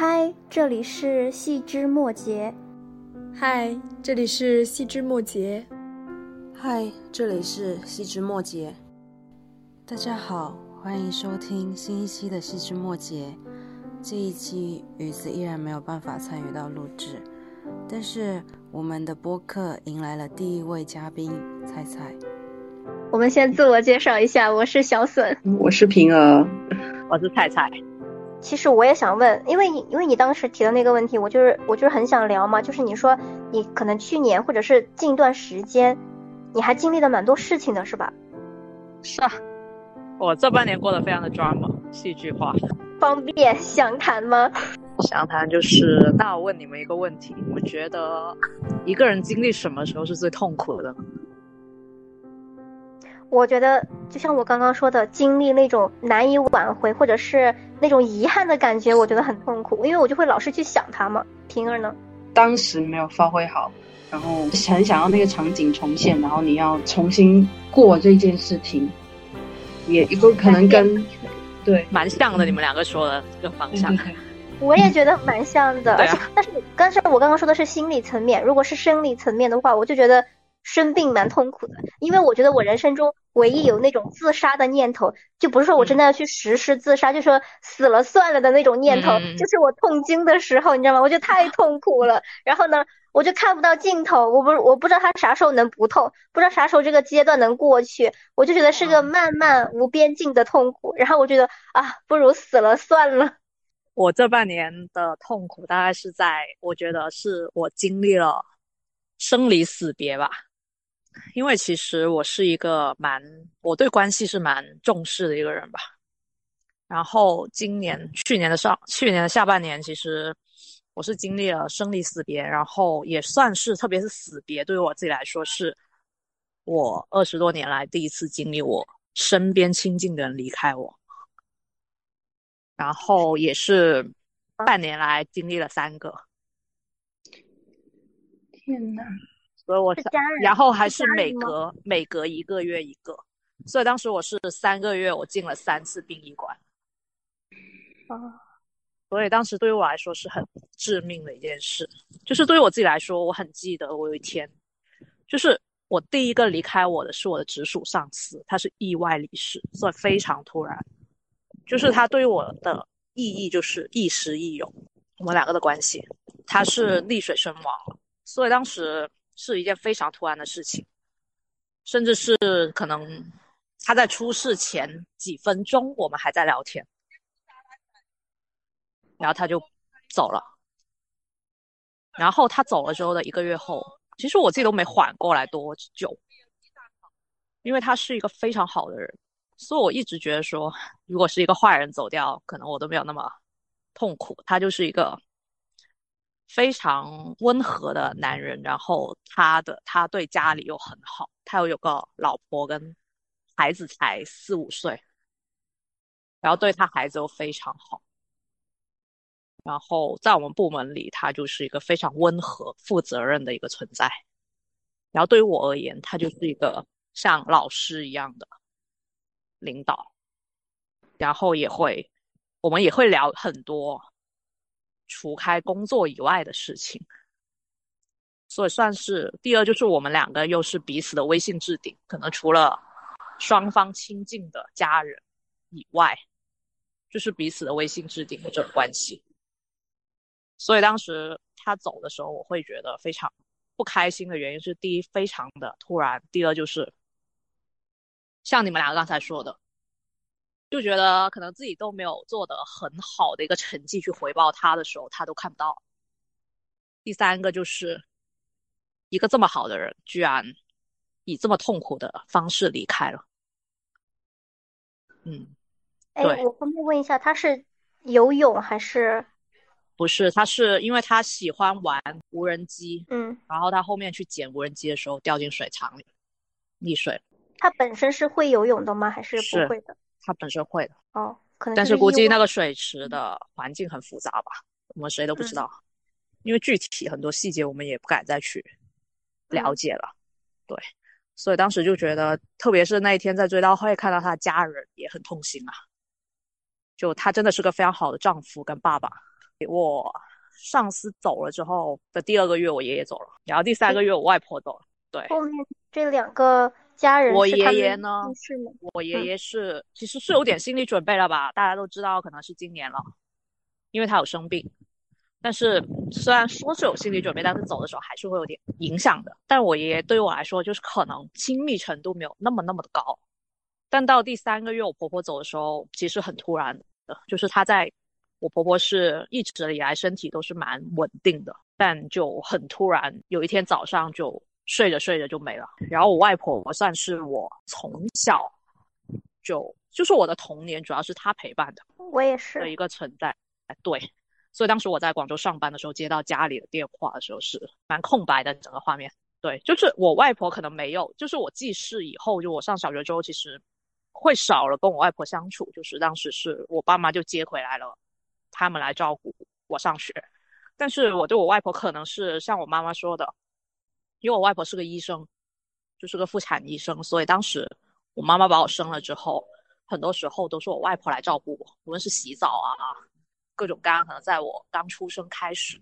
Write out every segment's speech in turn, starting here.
嗨，这里是细枝末节。嗨，这里是细枝末节。嗨，这里是细枝末节。大家好，欢迎收听新一期的细枝末节。这一期雨子依然没有办法参与到录制，但是我们的播客迎来了第一位嘉宾菜菜。我们先自我介绍一下，我是小笋，我是平儿，我是菜菜。其实我也想问，因为你因为你当时提的那个问题，我就是我就是很想聊嘛，就是你说你可能去年或者是近段时间，你还经历了蛮多事情的，是吧？是啊，我这半年过得非常的 drama，戏剧化。方便详谈吗？详谈就是，那我问你们一个问题：你们觉得一个人经历什么时候是最痛苦的？我觉得，就像我刚刚说的，经历那种难以挽回或者是那种遗憾的感觉，我觉得很痛苦，因为我就会老是去想他嘛。平儿呢？当时没有发挥好，然后很想要那个场景重现，然后你要重新过这件事情，也有可能跟。对，蛮像的，你们两个说的这个方向，我也觉得蛮像的。而且，但是，但是我刚刚说的是心理层面，如果是生理层面的话，我就觉得生病蛮痛苦的。因为我觉得我人生中唯一有那种自杀的念头，就不是说我真的要去实施自杀，就说死了算了的那种念头，就是我痛经的时候，你知道吗？我觉得太 痛苦了。然后呢？我就看不到尽头，我不我不知道他啥时候能不痛，不知道啥时候这个阶段能过去，我就觉得是个漫漫无边境的痛苦。然后我觉得啊，不如死了算了。我这半年的痛苦大概是在，我觉得是我经历了生离死别吧。因为其实我是一个蛮，我对关系是蛮重视的一个人吧。然后今年、去年的上、去年的下半年，其实。我是经历了生离死别，然后也算是，特别是死别，对于我自己来说，是我二十多年来第一次经历我身边亲近的人离开我，然后也是半年来经历了三个。天呐，所以我然后还是每隔每隔一个月一个，所以当时我是三个月，我进了三次殡仪馆。啊。所以当时对于我来说是很致命的一件事，就是对于我自己来说，我很记得我有一天，就是我第一个离开我的是我的直属上司，他是意外离世，所以非常突然，就是他对于我的意义就是亦师亦友，我们两个的关系，他是溺水身亡了，所以当时是一件非常突然的事情，甚至是可能他在出事前几分钟我们还在聊天。然后他就走了，然后他走了之后的一个月后，其实我自己都没缓过来多久，因为他是一个非常好的人，所以我一直觉得说，如果是一个坏人走掉，可能我都没有那么痛苦。他就是一个非常温和的男人，然后他的他对家里又很好，他又有个老婆跟孩子才四五岁，然后对他孩子又非常好。然后在我们部门里，他就是一个非常温和、负责任的一个存在。然后对于我而言，他就是一个像老师一样的领导。然后也会，我们也会聊很多除开工作以外的事情。所以算是第二，就是我们两个又是彼此的微信置顶，可能除了双方亲近的家人以外，就是彼此的微信置顶的这种关系。所以当时他走的时候，我会觉得非常不开心的原因是：第一，非常的突然；第二，就是像你们两个刚才说的，就觉得可能自己都没有做的很好的一个成绩去回报他的时候，他都看不到。第三个就是一个这么好的人，居然以这么痛苦的方式离开了。嗯，哎，我方便问一下，他是游泳还是？不是，他是因为他喜欢玩无人机，嗯，然后他后面去捡无人机的时候掉进水塘里，溺水。他本身是会游泳的吗？还是不会的？他本身会的。哦，可能。但是估计那个水池的环境很复杂吧，我们谁都不知道，因为具体很多细节我们也不敢再去了解了。对，所以当时就觉得，特别是那一天在追悼会看到他的家人也很痛心啊，就他真的是个非常好的丈夫跟爸爸。我上司走了之后的第二个月，我爷爷走了，然后第三个月我外婆走了。对，后面这两个家人，我爷爷呢？是吗？我爷爷是，其实是有点心理准备了吧？大家都知道，可能是今年了，因为他有生病。但是虽然说是有心理准备，但是走的时候还是会有点影响的。但我爷爷对于我来说，就是可能亲密程度没有那么那么的高。但到第三个月我婆婆走的时候，其实很突然的，就是她在我婆婆是一直以来身体都是蛮稳定的，但就很突然，有一天早上就睡着睡着就没了。然后我外婆我算是我从小就就是我的童年，主要是她陪伴的，我也是的一个存在。对。所以当时我在广州上班的时候，接到家里的电话的时候是蛮空白的，整个画面。对，就是我外婆可能没有，就是我记事以后，就我上小学之后，其实会少了跟我外婆相处。就是当时是我爸妈就接回来了，他们来照顾我上学。但是我对我外婆可能是像我妈妈说的，因为我外婆是个医生，就是个妇产医生，所以当时我妈妈把我生了之后，很多时候都是我外婆来照顾我，无论是洗澡啊。各种各样，可能在我刚出生开始，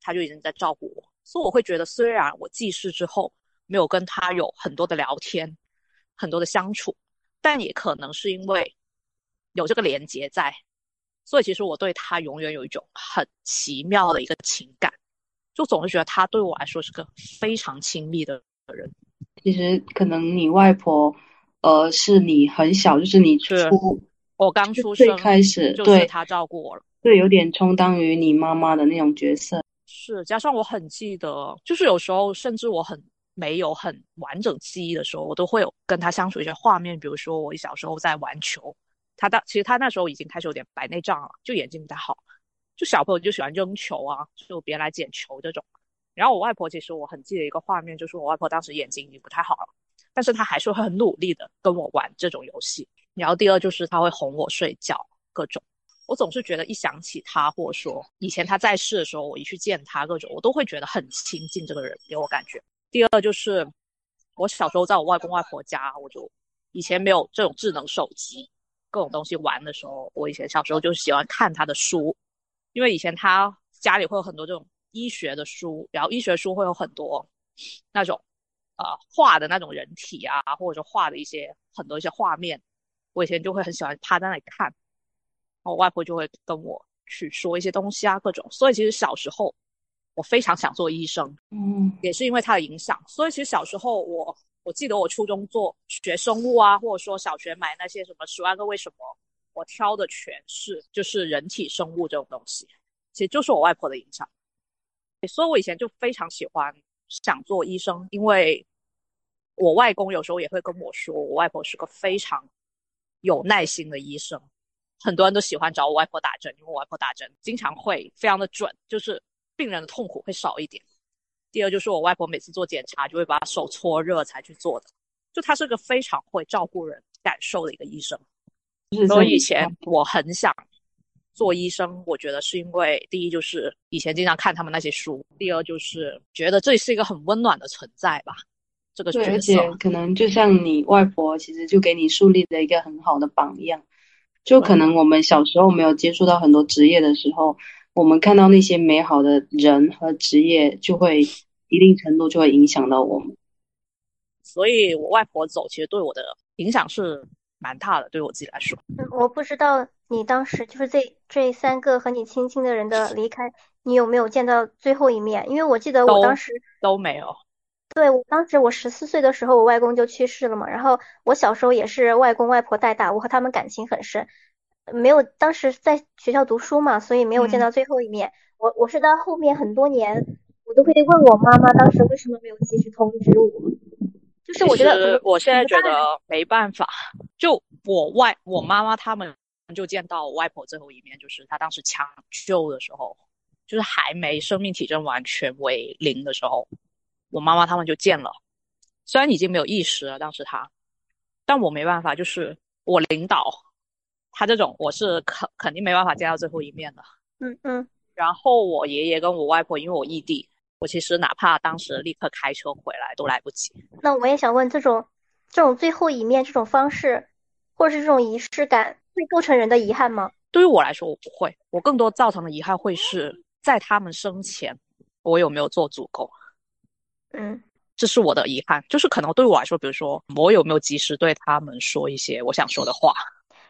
他就已经在照顾我，所以我会觉得，虽然我记事之后没有跟他有很多的聊天，很多的相处，但也可能是因为有这个连接在，所以其实我对他永远有一种很奇妙的一个情感，就总是觉得他对我来说是个非常亲密的人。其实可能你外婆，呃，是你很小，就是你出我刚出生开始，就是他照顾我了。对，有点充当于你妈妈的那种角色。是，加上我很记得，就是有时候甚至我很没有很完整记忆的时候，我都会有跟他相处一些画面。比如说我小时候在玩球，他当其实他那时候已经开始有点白内障了，就眼睛不太好。就小朋友就喜欢扔球啊，就别人来捡球这种。然后我外婆其实我很记得一个画面，就是我外婆当时眼睛已经不太好了，但是她还是会很努力的跟我玩这种游戏。然后第二就是她会哄我睡觉，各种。我总是觉得一想起她，或者说以前她在世的时候，我一去见她，各种我都会觉得很亲近。这个人给我感觉。第二就是我小时候在我外公外婆家，我就以前没有这种智能手机，各种东西玩的时候，我以前小时候就喜欢看他的书，因为以前他家里会有很多这种医学的书，然后医学书会有很多那种呃画的那种人体啊，或者说画的一些很多一些画面，我以前就会很喜欢趴在那里看。我外婆就会跟我去说一些东西啊，各种。所以其实小时候我非常想做医生，嗯，也是因为他的影响。所以其实小时候我我记得我初中做学生物啊，或者说小学买那些什么《十万个为什么》，我挑的全是就是人体生物这种东西，其实就是我外婆的影响。所以我以前就非常喜欢想做医生，因为我外公有时候也会跟我说，我外婆是个非常有耐心的医生。很多人都喜欢找我外婆打针，因为我外婆打针经常会非常的准，就是病人的痛苦会少一点。第二就是我外婆每次做检查就会把手搓热才去做的，就她是个非常会照顾人感受的一个医生。所以以前我很想做医生，我觉得是因为第一就是以前经常看他们那些书，第二就是觉得这是一个很温暖的存在吧。这个而且可能就像你外婆，其实就给你树立了一个很好的榜样。就可能我们小时候没有接触到很多职业的时候，我们看到那些美好的人和职业，就会一定程度就会影响到我们。所以，我外婆走，其实对我的影响是蛮大的，对我自己来说。嗯，我不知道你当时就是这这三个和你亲近的人的离开，你有没有见到最后一面？因为我记得我当时都没有。对，我当时我十四岁的时候，我外公就去世了嘛。然后我小时候也是外公外婆带大，我和他们感情很深。没有，当时在学校读书嘛，所以没有见到最后一面。我我是到后面很多年，我都会问我妈妈，当时为什么没有及时通知我？就是我觉得，我现在觉得没办法。就我外我妈妈他们就见到我外婆最后一面，就是她当时抢救的时候，就是还没生命体征完全为零的时候。我妈妈他们就见了，虽然已经没有意识了，当时她，但我没办法，就是我领导，他这种我是肯肯定没办法见到最后一面的。嗯嗯。然后我爷爷跟我外婆，因为我异地，我其实哪怕当时立刻开车回来都来不及。那我也想问，这种这种最后一面这种方式，或者是这种仪式感，会构成人的遗憾吗？对于我来说，我不会，我更多造成的遗憾会是在他们生前，我有没有做足够。嗯，这是我的遗憾，就是可能对我来说，比如说我有没有及时对他们说一些我想说的话。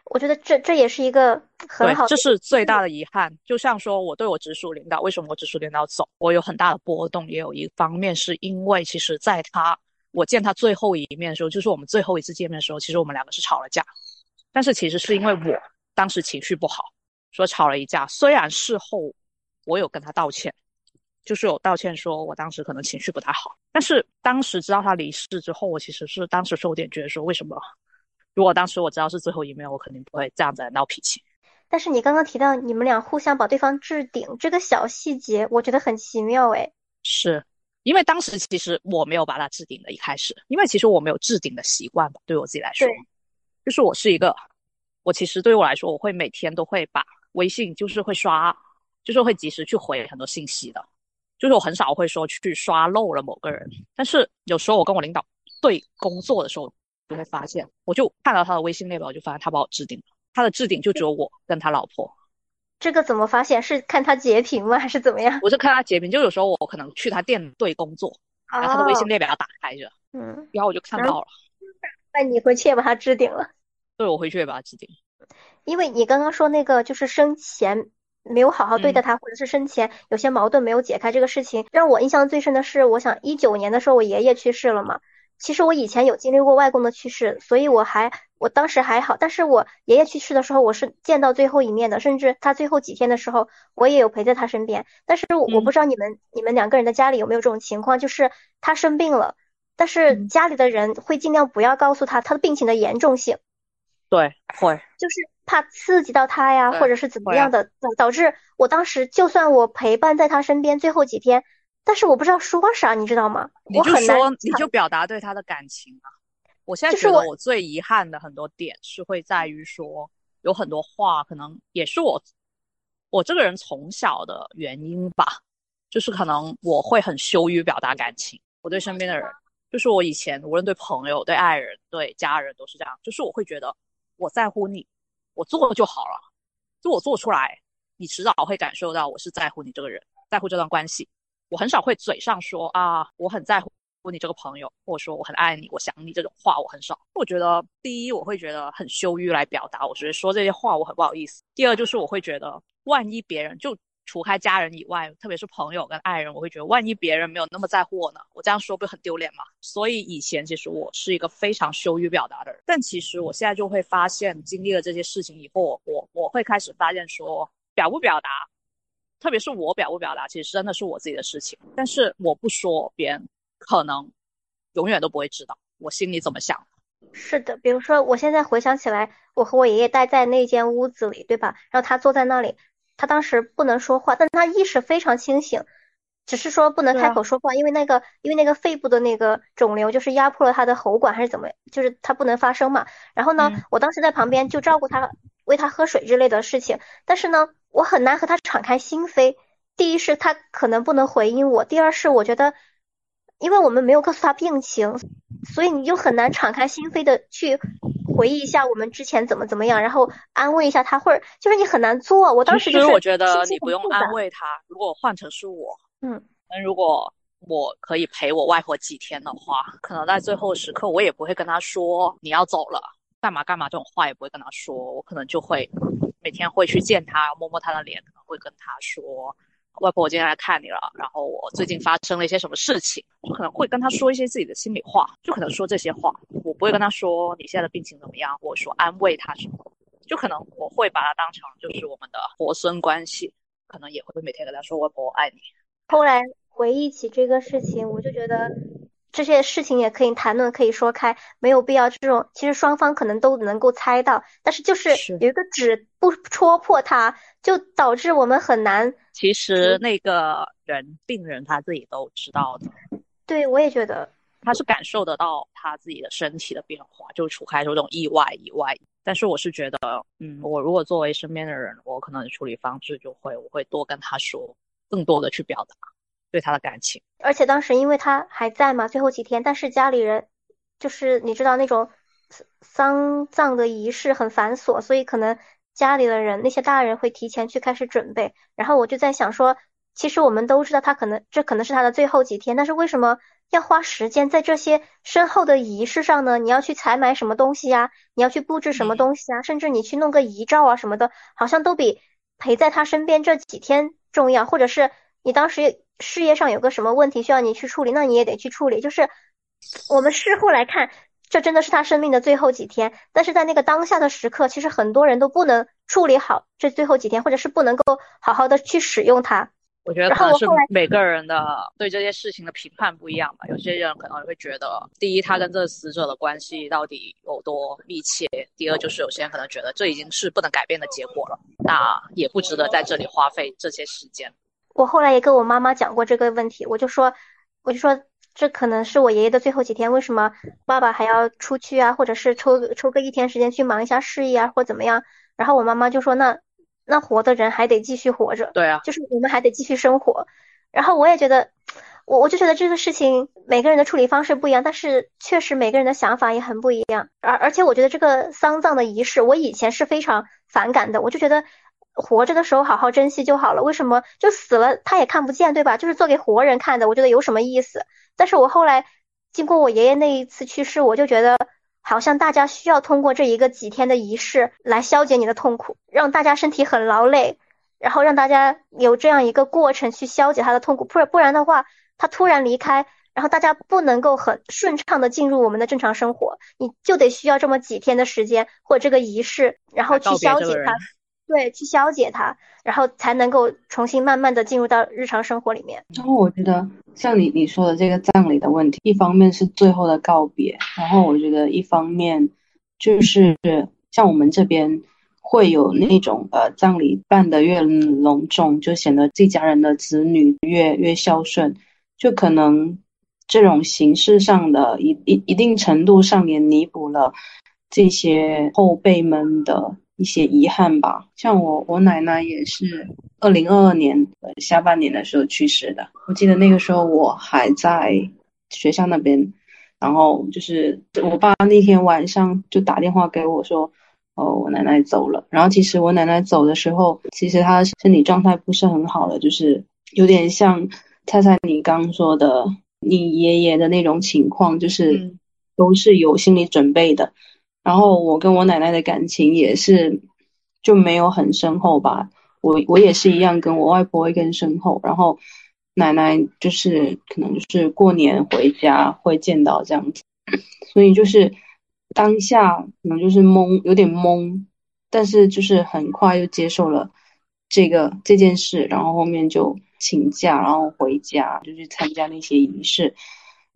我觉得这这也是一个很好，这是最大的遗憾。就像说我对我直属领导，为什么我直属领导走，我有很大的波动，也有一方面是因为其实在他我见他最后一面的时候，就是我们最后一次见面的时候，其实我们两个是吵了架，但是其实是因为我当时情绪不好，说吵了一架。虽然事后我有跟他道歉，就是有道歉说我当时可能情绪不太好，但是当时知道他离世之后，我其实是当时是有点觉得说为什么。如果当时我知道是最后一面，我肯定不会这样子闹脾气。但是你刚刚提到你们俩互相把对方置顶这个小细节，我觉得很奇妙哎。是因为当时其实我没有把他置顶的，一开始，因为其实我没有置顶的习惯吧，对我自己来说，就是我是一个，我其实对于我来说，我会每天都会把微信就是会刷，就是会及时去回很多信息的，就是我很少会说去刷漏了某个人。但是有时候我跟我领导对工作的时候。就会发现，我就看到他的微信列表，我就发现他把我置顶了。他的置顶就只有我跟他老婆。这个怎么发现？是看他截屏吗？还是怎么样？我是看他截屏，就有时候我可能去他店对工作，然后他的微信列表要打开着，嗯，然后我就看到了。那你回去也把他置顶了？对，我回去也把他置顶。因为你刚刚说那个，就是生前没有好好对待他，或者是生前有些矛盾没有解开这个事情，让我印象最深的是，我想一九年的时候，我爷爷去世了嘛。其实我以前有经历过外公的去世，所以我还我当时还好。但是我爷爷去世的时候，我是见到最后一面的，甚至他最后几天的时候，我也有陪在他身边。但是我不知道你们你们两个人的家里有没有这种情况，就是他生病了，但是家里的人会尽量不要告诉他他的病情的严重性。对，会，就是怕刺激到他呀，或者是怎么样的，导导致我当时就算我陪伴在他身边最后几天。但是我不知道说啥，你知道吗？你就说，你就表达对他的感情啊。我现在觉得我最遗憾的很多点是会在于说，有很多话可能也是我我这个人从小的原因吧，就是可能我会很羞于表达感情。我对身边的人，就是我以前无论对朋友、对爱人、对家人都是这样，就是我会觉得我在乎你，我做就好了，就我做出来，你迟早会感受到我是在乎你这个人，在乎这段关系。我很少会嘴上说啊，我很在乎你这个朋友，或者说我很爱你，我想你这种话，我很少。我觉得第一，我会觉得很羞于来表达，我觉得说这些话我很不好意思。第二，就是我会觉得，万一别人就除开家人以外，特别是朋友跟爱人，我会觉得万一别人没有那么在乎我呢，我这样说不很丢脸吗？所以以前其实我是一个非常羞于表达的人，但其实我现在就会发现，经历了这些事情以后，我我会开始发现说，表不表达。特别是我表不表达，其实真的是我自己的事情。但是我不说，别人可能永远都不会知道我心里怎么想。是的，比如说我现在回想起来，我和我爷爷待在那间屋子里，对吧？然后他坐在那里，他当时不能说话，但他意识非常清醒，只是说不能开口说话，因为那个因为那个肺部的那个肿瘤就是压迫了他的喉管还是怎么，就是他不能发声嘛。然后呢，我当时在旁边就照顾他，喂他喝水之类的事情，但是呢。我很难和他敞开心扉。第一是他可能不能回应我，第二是我觉得，因为我们没有告诉他病情，所以你就很难敞开心扉的去回忆一下我们之前怎么怎么样，然后安慰一下他，或者就是你很难做。我当时就是我觉得你不用安慰他。如果换成是我，嗯，那如果我可以陪我外婆几天的话，可能在最后时刻我也不会跟他说你要走了，干嘛干嘛这种话也不会跟他说，我可能就会。每天会去见他，摸摸他的脸，可能会跟他说：“外婆，我今天来看你了。然后我最近发生了一些什么事情，就可能会跟他说一些自己的心里话，就可能说这些话。我不会跟他说你现在的病情怎么样，或者说安慰他什么，就可能我会把他当成就是我们的婆孙关系，可能也会每天跟他说外婆我爱你。后来回忆起这个事情，我就觉得。这些事情也可以谈论，可以说开，没有必要这种。其实双方可能都能够猜到，但是就是有一个纸不戳破它，就导致我们很难。其实那个人病人他自己都知道的。对，我也觉得他是感受得到他自己的身体的变化，就除开这种意外以外。但是我是觉得，嗯，我如果作为身边的人，我可能处理方式就会，我会多跟他说，更多的去表达。对他的感情，而且当时因为他还在嘛，最后几天，但是家里人就是你知道那种丧葬的仪式很繁琐，所以可能家里的人那些大人会提前去开始准备。然后我就在想说，其实我们都知道他可能这可能是他的最后几天，但是为什么要花时间在这些身后的仪式上呢？你要去采买什么东西呀？你要去布置什么东西啊？甚至你去弄个遗照啊什么的，好像都比陪在他身边这几天重要。或者是你当时事业上有个什么问题需要你去处理，那你也得去处理。就是我们事后来看。这真的是他生命的最后几天，但是在那个当下的时刻，其实很多人都不能处理好这最后几天，或者是不能够好好的去使用它。我觉得可能是每个人的对这些事情的评判不一样吧。有些人可能会觉得，第一，他跟这个死者的关系到底有多密切；第二，就是有些人可能觉得这已经是不能改变的结果了，那也不值得在这里花费这些时间。我后来也跟我妈妈讲过这个问题，我就说，我就说。这可能是我爷爷的最后几天，为什么爸爸还要出去啊？或者是抽抽个一天时间去忙一下事业啊，或怎么样？然后我妈妈就说：“那那活的人还得继续活着，对啊，就是我们还得继续生活。”然后我也觉得，我我就觉得这个事情每个人的处理方式不一样，但是确实每个人的想法也很不一样。而而且我觉得这个丧葬的仪式，我以前是非常反感的，我就觉得。活着的时候好好珍惜就好了，为什么就死了他也看不见，对吧？就是做给活人看的，我觉得有什么意思？但是我后来经过我爷爷那一次去世，我就觉得好像大家需要通过这一个几天的仪式来消解你的痛苦，让大家身体很劳累，然后让大家有这样一个过程去消解他的痛苦，不然不然的话，他突然离开，然后大家不能够很顺畅的进入我们的正常生活，你就得需要这么几天的时间或这个仪式，然后去消解他。对，去消解它，然后才能够重新慢慢的进入到日常生活里面。然后我觉得，像你你说的这个葬礼的问题，一方面是最后的告别，然后我觉得一方面就是像我们这边会有那种呃葬礼办得越隆重，就显得这家人的子女越越孝顺，就可能这种形式上的一一一定程度上也弥补了这些后辈们的。一些遗憾吧，像我，我奶奶也是二零二二年下半年的时候去世的。我记得那个时候我还在学校那边，然后就是我爸那天晚上就打电话给我说，哦，我奶奶走了。然后其实我奶奶走的时候，其实她身体状态不是很好的，就是有点像菜菜你刚说的你爷爷的那种情况，就是都是有心理准备的。然后我跟我奶奶的感情也是就没有很深厚吧，我我也是一样，跟我外婆会更深厚。然后奶奶就是可能就是过年回家会见到这样子，所以就是当下可能就是懵，有点懵，但是就是很快又接受了这个这件事，然后后面就请假，然后回家就去参加那些仪式。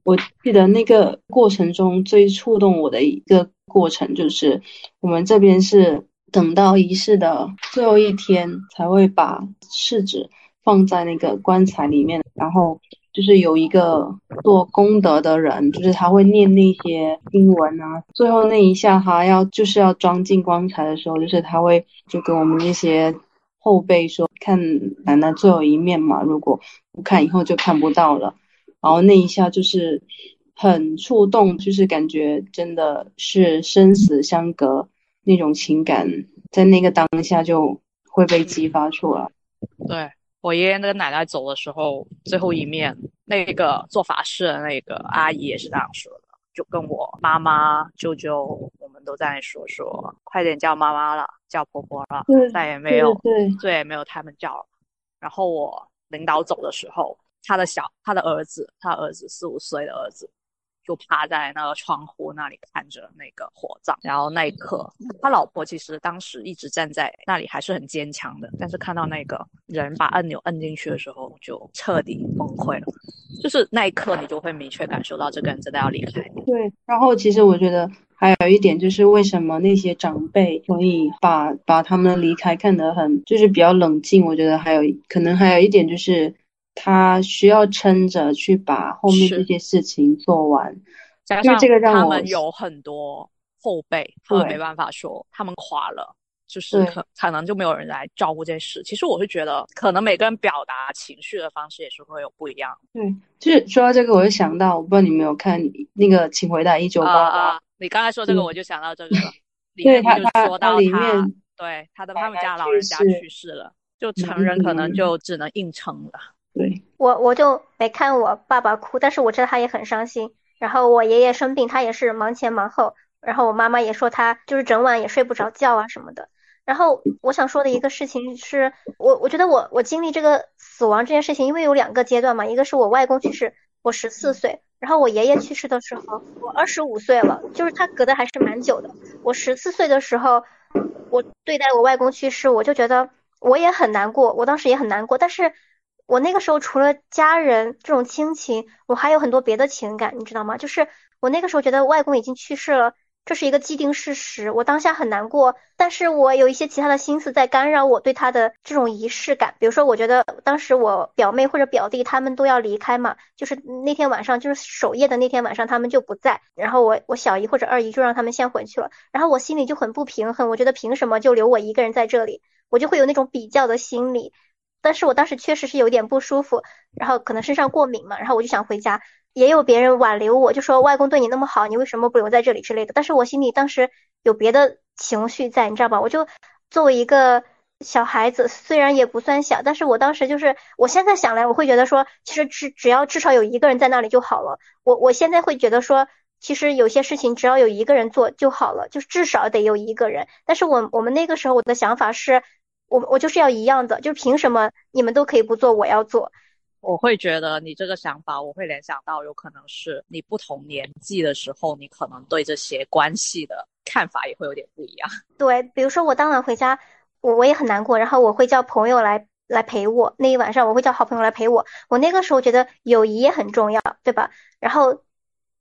我记得那个过程中最触动我的一个过程，就是我们这边是等到仪式的最后一天才会把试纸放在那个棺材里面，然后就是有一个做功德的人，就是他会念那些经文啊，最后那一下他要就是要装进棺材的时候，就是他会就跟我们那些后辈说，看奶奶最后一面嘛，如果不看以后就看不到了。然后那一下就是很触动，就是感觉真的是生死相隔那种情感，在那个当下就会被激发出来。对我爷爷那个奶奶走的时候，最后一面，那个做法事的那个阿姨也是这样说的，就跟我妈妈、舅舅，我们都在说说，快点叫妈妈了，叫婆婆了，再也没有，再也没有他们叫了。然后我领导走的时候。他的小，他的儿子，他儿子四五岁的儿子，就趴在那个窗户那里看着那个火葬。然后那一刻，他老婆其实当时一直站在那里，还是很坚强的。但是看到那个人把按钮摁进去的时候，就彻底崩溃了。就是那一刻，你就会明确感受到这个人真的要离开。对。然后其实我觉得还有一点就是，为什么那些长辈可以把把他们离开看得很，就是比较冷静。我觉得还有可能还有一点就是。他需要撑着去把后面这些事情做完，加上他们有很多后辈，他们没办法说他们垮了，就是可可能就没有人来照顾这事。其实我是觉得，可能每个人表达情绪的方式也是会有不一样。对，就是说到这个，我就想到，我不知道你没有看那个《请回答一九八八》。你刚才说这个，我就想到这个了。对他，他里面对，他的他们家老人家去世了，就成人可能就只能硬撑了。对我我就没看我爸爸哭，但是我知道他也很伤心。然后我爷爷生病，他也是忙前忙后。然后我妈妈也说他就是整晚也睡不着觉啊什么的。然后我想说的一个事情是，我我觉得我我经历这个死亡这件事情，因为有两个阶段嘛，一个是我外公去世，我十四岁，然后我爷爷去世的时候，我二十五岁了，就是他隔的还是蛮久的。我十四岁的时候，我对待我外公去世，我就觉得我也很难过，我当时也很难过，但是我那个时候除了家人这种亲情，我还有很多别的情感，你知道吗？就是我那个时候觉得外公已经去世了。这是一个既定事实，我当下很难过，但是我有一些其他的心思在干扰我对他的这种仪式感。比如说，我觉得当时我表妹或者表弟他们都要离开嘛，就是那天晚上就是守夜的那天晚上他们就不在，然后我我小姨或者二姨就让他们先回去了，然后我心里就很不平衡，我觉得凭什么就留我一个人在这里，我就会有那种比较的心理。但是我当时确实是有点不舒服，然后可能身上过敏嘛，然后我就想回家。也有别人挽留我，就说外公对你那么好，你为什么不留在这里之类的。但是我心里当时有别的情绪在，你知道吧？我就作为一个小孩子，虽然也不算小，但是我当时就是，我现在想来，我会觉得说，其实只只要至少有一个人在那里就好了。我我现在会觉得说，其实有些事情只要有一个人做就好了，就至少得有一个人。但是我我们那个时候我的想法是，我我就是要一样的，就是凭什么你们都可以不做，我要做？我会觉得你这个想法，我会联想到有可能是你不同年纪的时候，你可能对这些关系的看法也会有点不一样。对，比如说我当晚回家，我我也很难过，然后我会叫朋友来来陪我那一晚上，我会叫好朋友来陪我。我那个时候觉得友谊也很重要，对吧？然后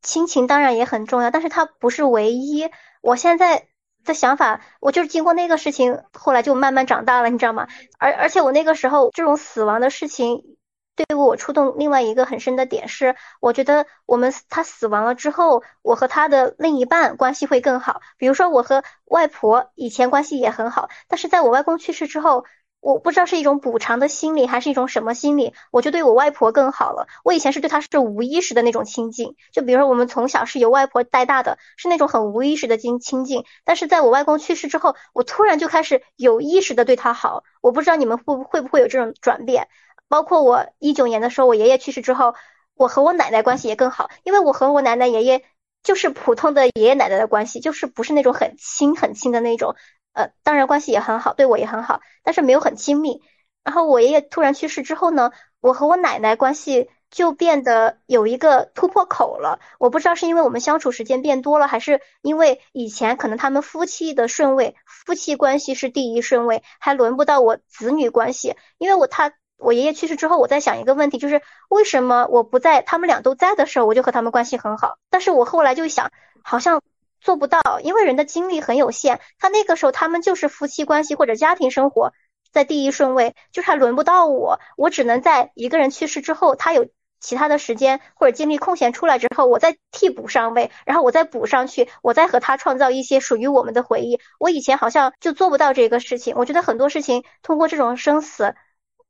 亲情当然也很重要，但是它不是唯一。我现在的想法，我就是经过那个事情，后来就慢慢长大了，你知道吗？而而且我那个时候这种死亡的事情。对我触动另外一个很深的点是，我觉得我们他死亡了之后，我和他的另一半关系会更好。比如说，我和外婆以前关系也很好，但是在我外公去世之后，我不知道是一种补偿的心理，还是一种什么心理，我就对我外婆更好了。我以前是对她是无意识的那种亲近，就比如说我们从小是由外婆带大的，是那种很无意识的亲亲近。但是在我外公去世之后，我突然就开始有意识的对他好。我不知道你们会会不会有这种转变。包括我一九年的时候，我爷爷去世之后，我和我奶奶关系也更好，因为我和我奶奶爷爷就是普通的爷爷奶奶的关系，就是不是那种很亲很亲的那种，呃，当然关系也很好，对我也很好，但是没有很亲密。然后我爷爷突然去世之后呢，我和我奶奶关系就变得有一个突破口了。我不知道是因为我们相处时间变多了，还是因为以前可能他们夫妻的顺位，夫妻关系是第一顺位，还轮不到我子女关系，因为我他。我爷爷去世之后，我在想一个问题，就是为什么我不在，他们俩都在的时候，我就和他们关系很好。但是我后来就想，好像做不到，因为人的精力很有限。他那个时候，他们就是夫妻关系或者家庭生活在第一顺位，就是还轮不到我，我只能在一个人去世之后，他有其他的时间或者精力空闲出来之后，我再替补上位，然后我再补上去，我再和他创造一些属于我们的回忆。我以前好像就做不到这个事情。我觉得很多事情通过这种生死。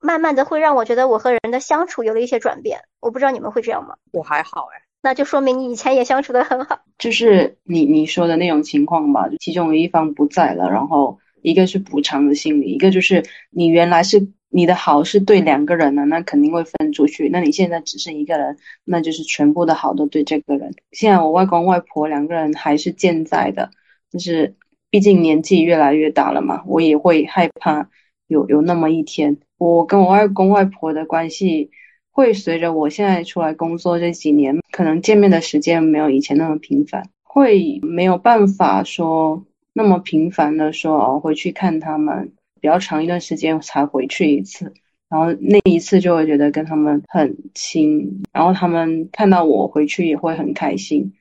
慢慢的会让我觉得我和人的相处有了一些转变，我不知道你们会这样吗？我还好哎，那就说明你以前也相处的很好。就是你你说的那种情况吧，其中有一方不在了，然后一个是补偿的心理，一个就是你原来是你的好是对两个人的，那肯定会分出去。那你现在只剩一个人，那就是全部的好都对这个人。现在我外公外婆两个人还是健在的，就是毕竟年纪越来越大了嘛，我也会害怕有有那么一天。我跟我外公外婆的关系会随着我现在出来工作这几年，可能见面的时间没有以前那么频繁，会没有办法说那么频繁的说哦回去看他们，比较长一段时间才回去一次，然后那一次就会觉得跟他们很亲，然后他们看到我回去也会很开心。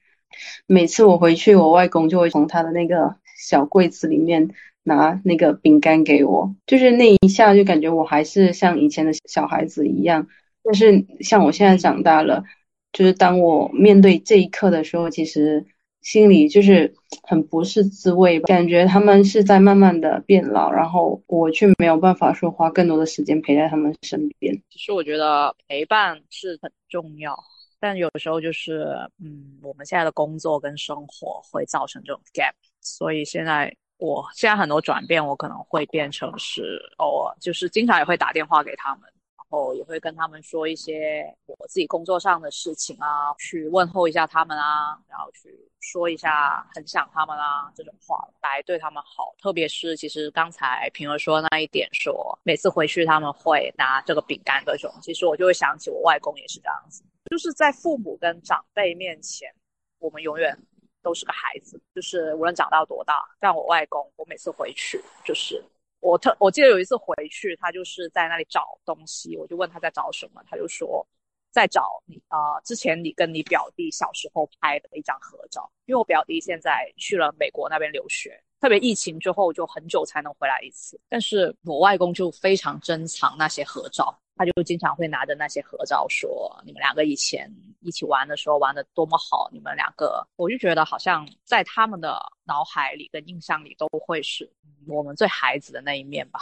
每次我回去，我外公就会从他的那个小柜子里面。拿那个饼干给我，就是那一下就感觉我还是像以前的小孩子一样。但是像我现在长大了，就是当我面对这一刻的时候，其实心里就是很不是滋味吧，感觉他们是在慢慢的变老，然后我却没有办法说花更多的时间陪在他们身边。其实我觉得陪伴是很重要，但有时候就是嗯，我们现在的工作跟生活会造成这种 gap，所以现在。我现在很多转变，我可能会变成是偶尔就是经常也会打电话给他们。后也会跟他们说一些我自己工作上的事情啊，去问候一下他们啊，然后去说一下很想他们啊这种话来对他们好。特别是其实刚才平儿说那一点，说每次回去他们会拿这个饼干各种，其实我就会想起我外公也是这样子，就是在父母跟长辈面前，我们永远都是个孩子，就是无论长到多大，但我外公，我每次回去就是。我特我记得有一次回去，他就是在那里找东西，我就问他在找什么，他就说在找你啊，之前你跟你表弟小时候拍的一张合照，因为我表弟现在去了美国那边留学，特别疫情之后就很久才能回来一次，但是我外公就非常珍藏那些合照。他就经常会拿着那些合照说：“你们两个以前一起玩的时候玩的多么好，你们两个。”我就觉得好像在他们的脑海里跟印象里都会是我们最孩子的那一面吧。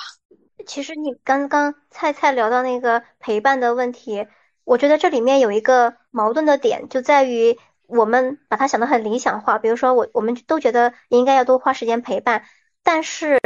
其实你刚刚菜菜聊到那个陪伴的问题，我觉得这里面有一个矛盾的点，就在于我们把它想得很理想化。比如说，我我们都觉得应该要多花时间陪伴，但是。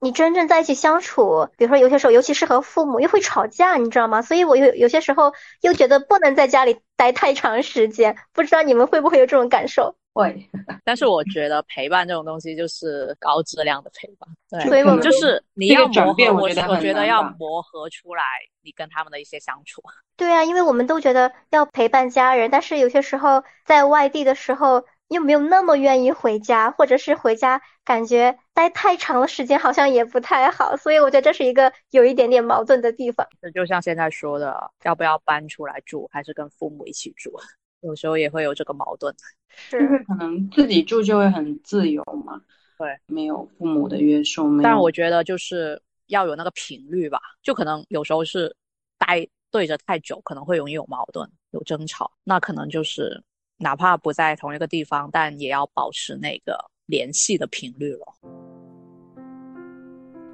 你真正在一起相处，比如说有些时候，尤其是和父母，又会吵架，你知道吗？所以我有有些时候又觉得不能在家里待太长时间。不知道你们会不会有这种感受？会，但是我觉得陪伴这种东西就是高质量的陪伴。对，所以我们就是你要磨合，我我觉得要磨合出来你跟他们的一些相处。对啊，因为我们都觉得要陪伴家人，但是有些时候在外地的时候。又没有那么愿意回家，或者是回家感觉待太长的时间好像也不太好，所以我觉得这是一个有一点点矛盾的地方。这就像现在说的，要不要搬出来住，还是跟父母一起住，有时候也会有这个矛盾。是，可能自己住就会很自由嘛，对，没有父母的约束。但我觉得就是要有那个频率吧，就可能有时候是待对着太久，可能会容易有矛盾、有争吵，那可能就是。哪怕不在同一个地方，但也要保持那个联系的频率了。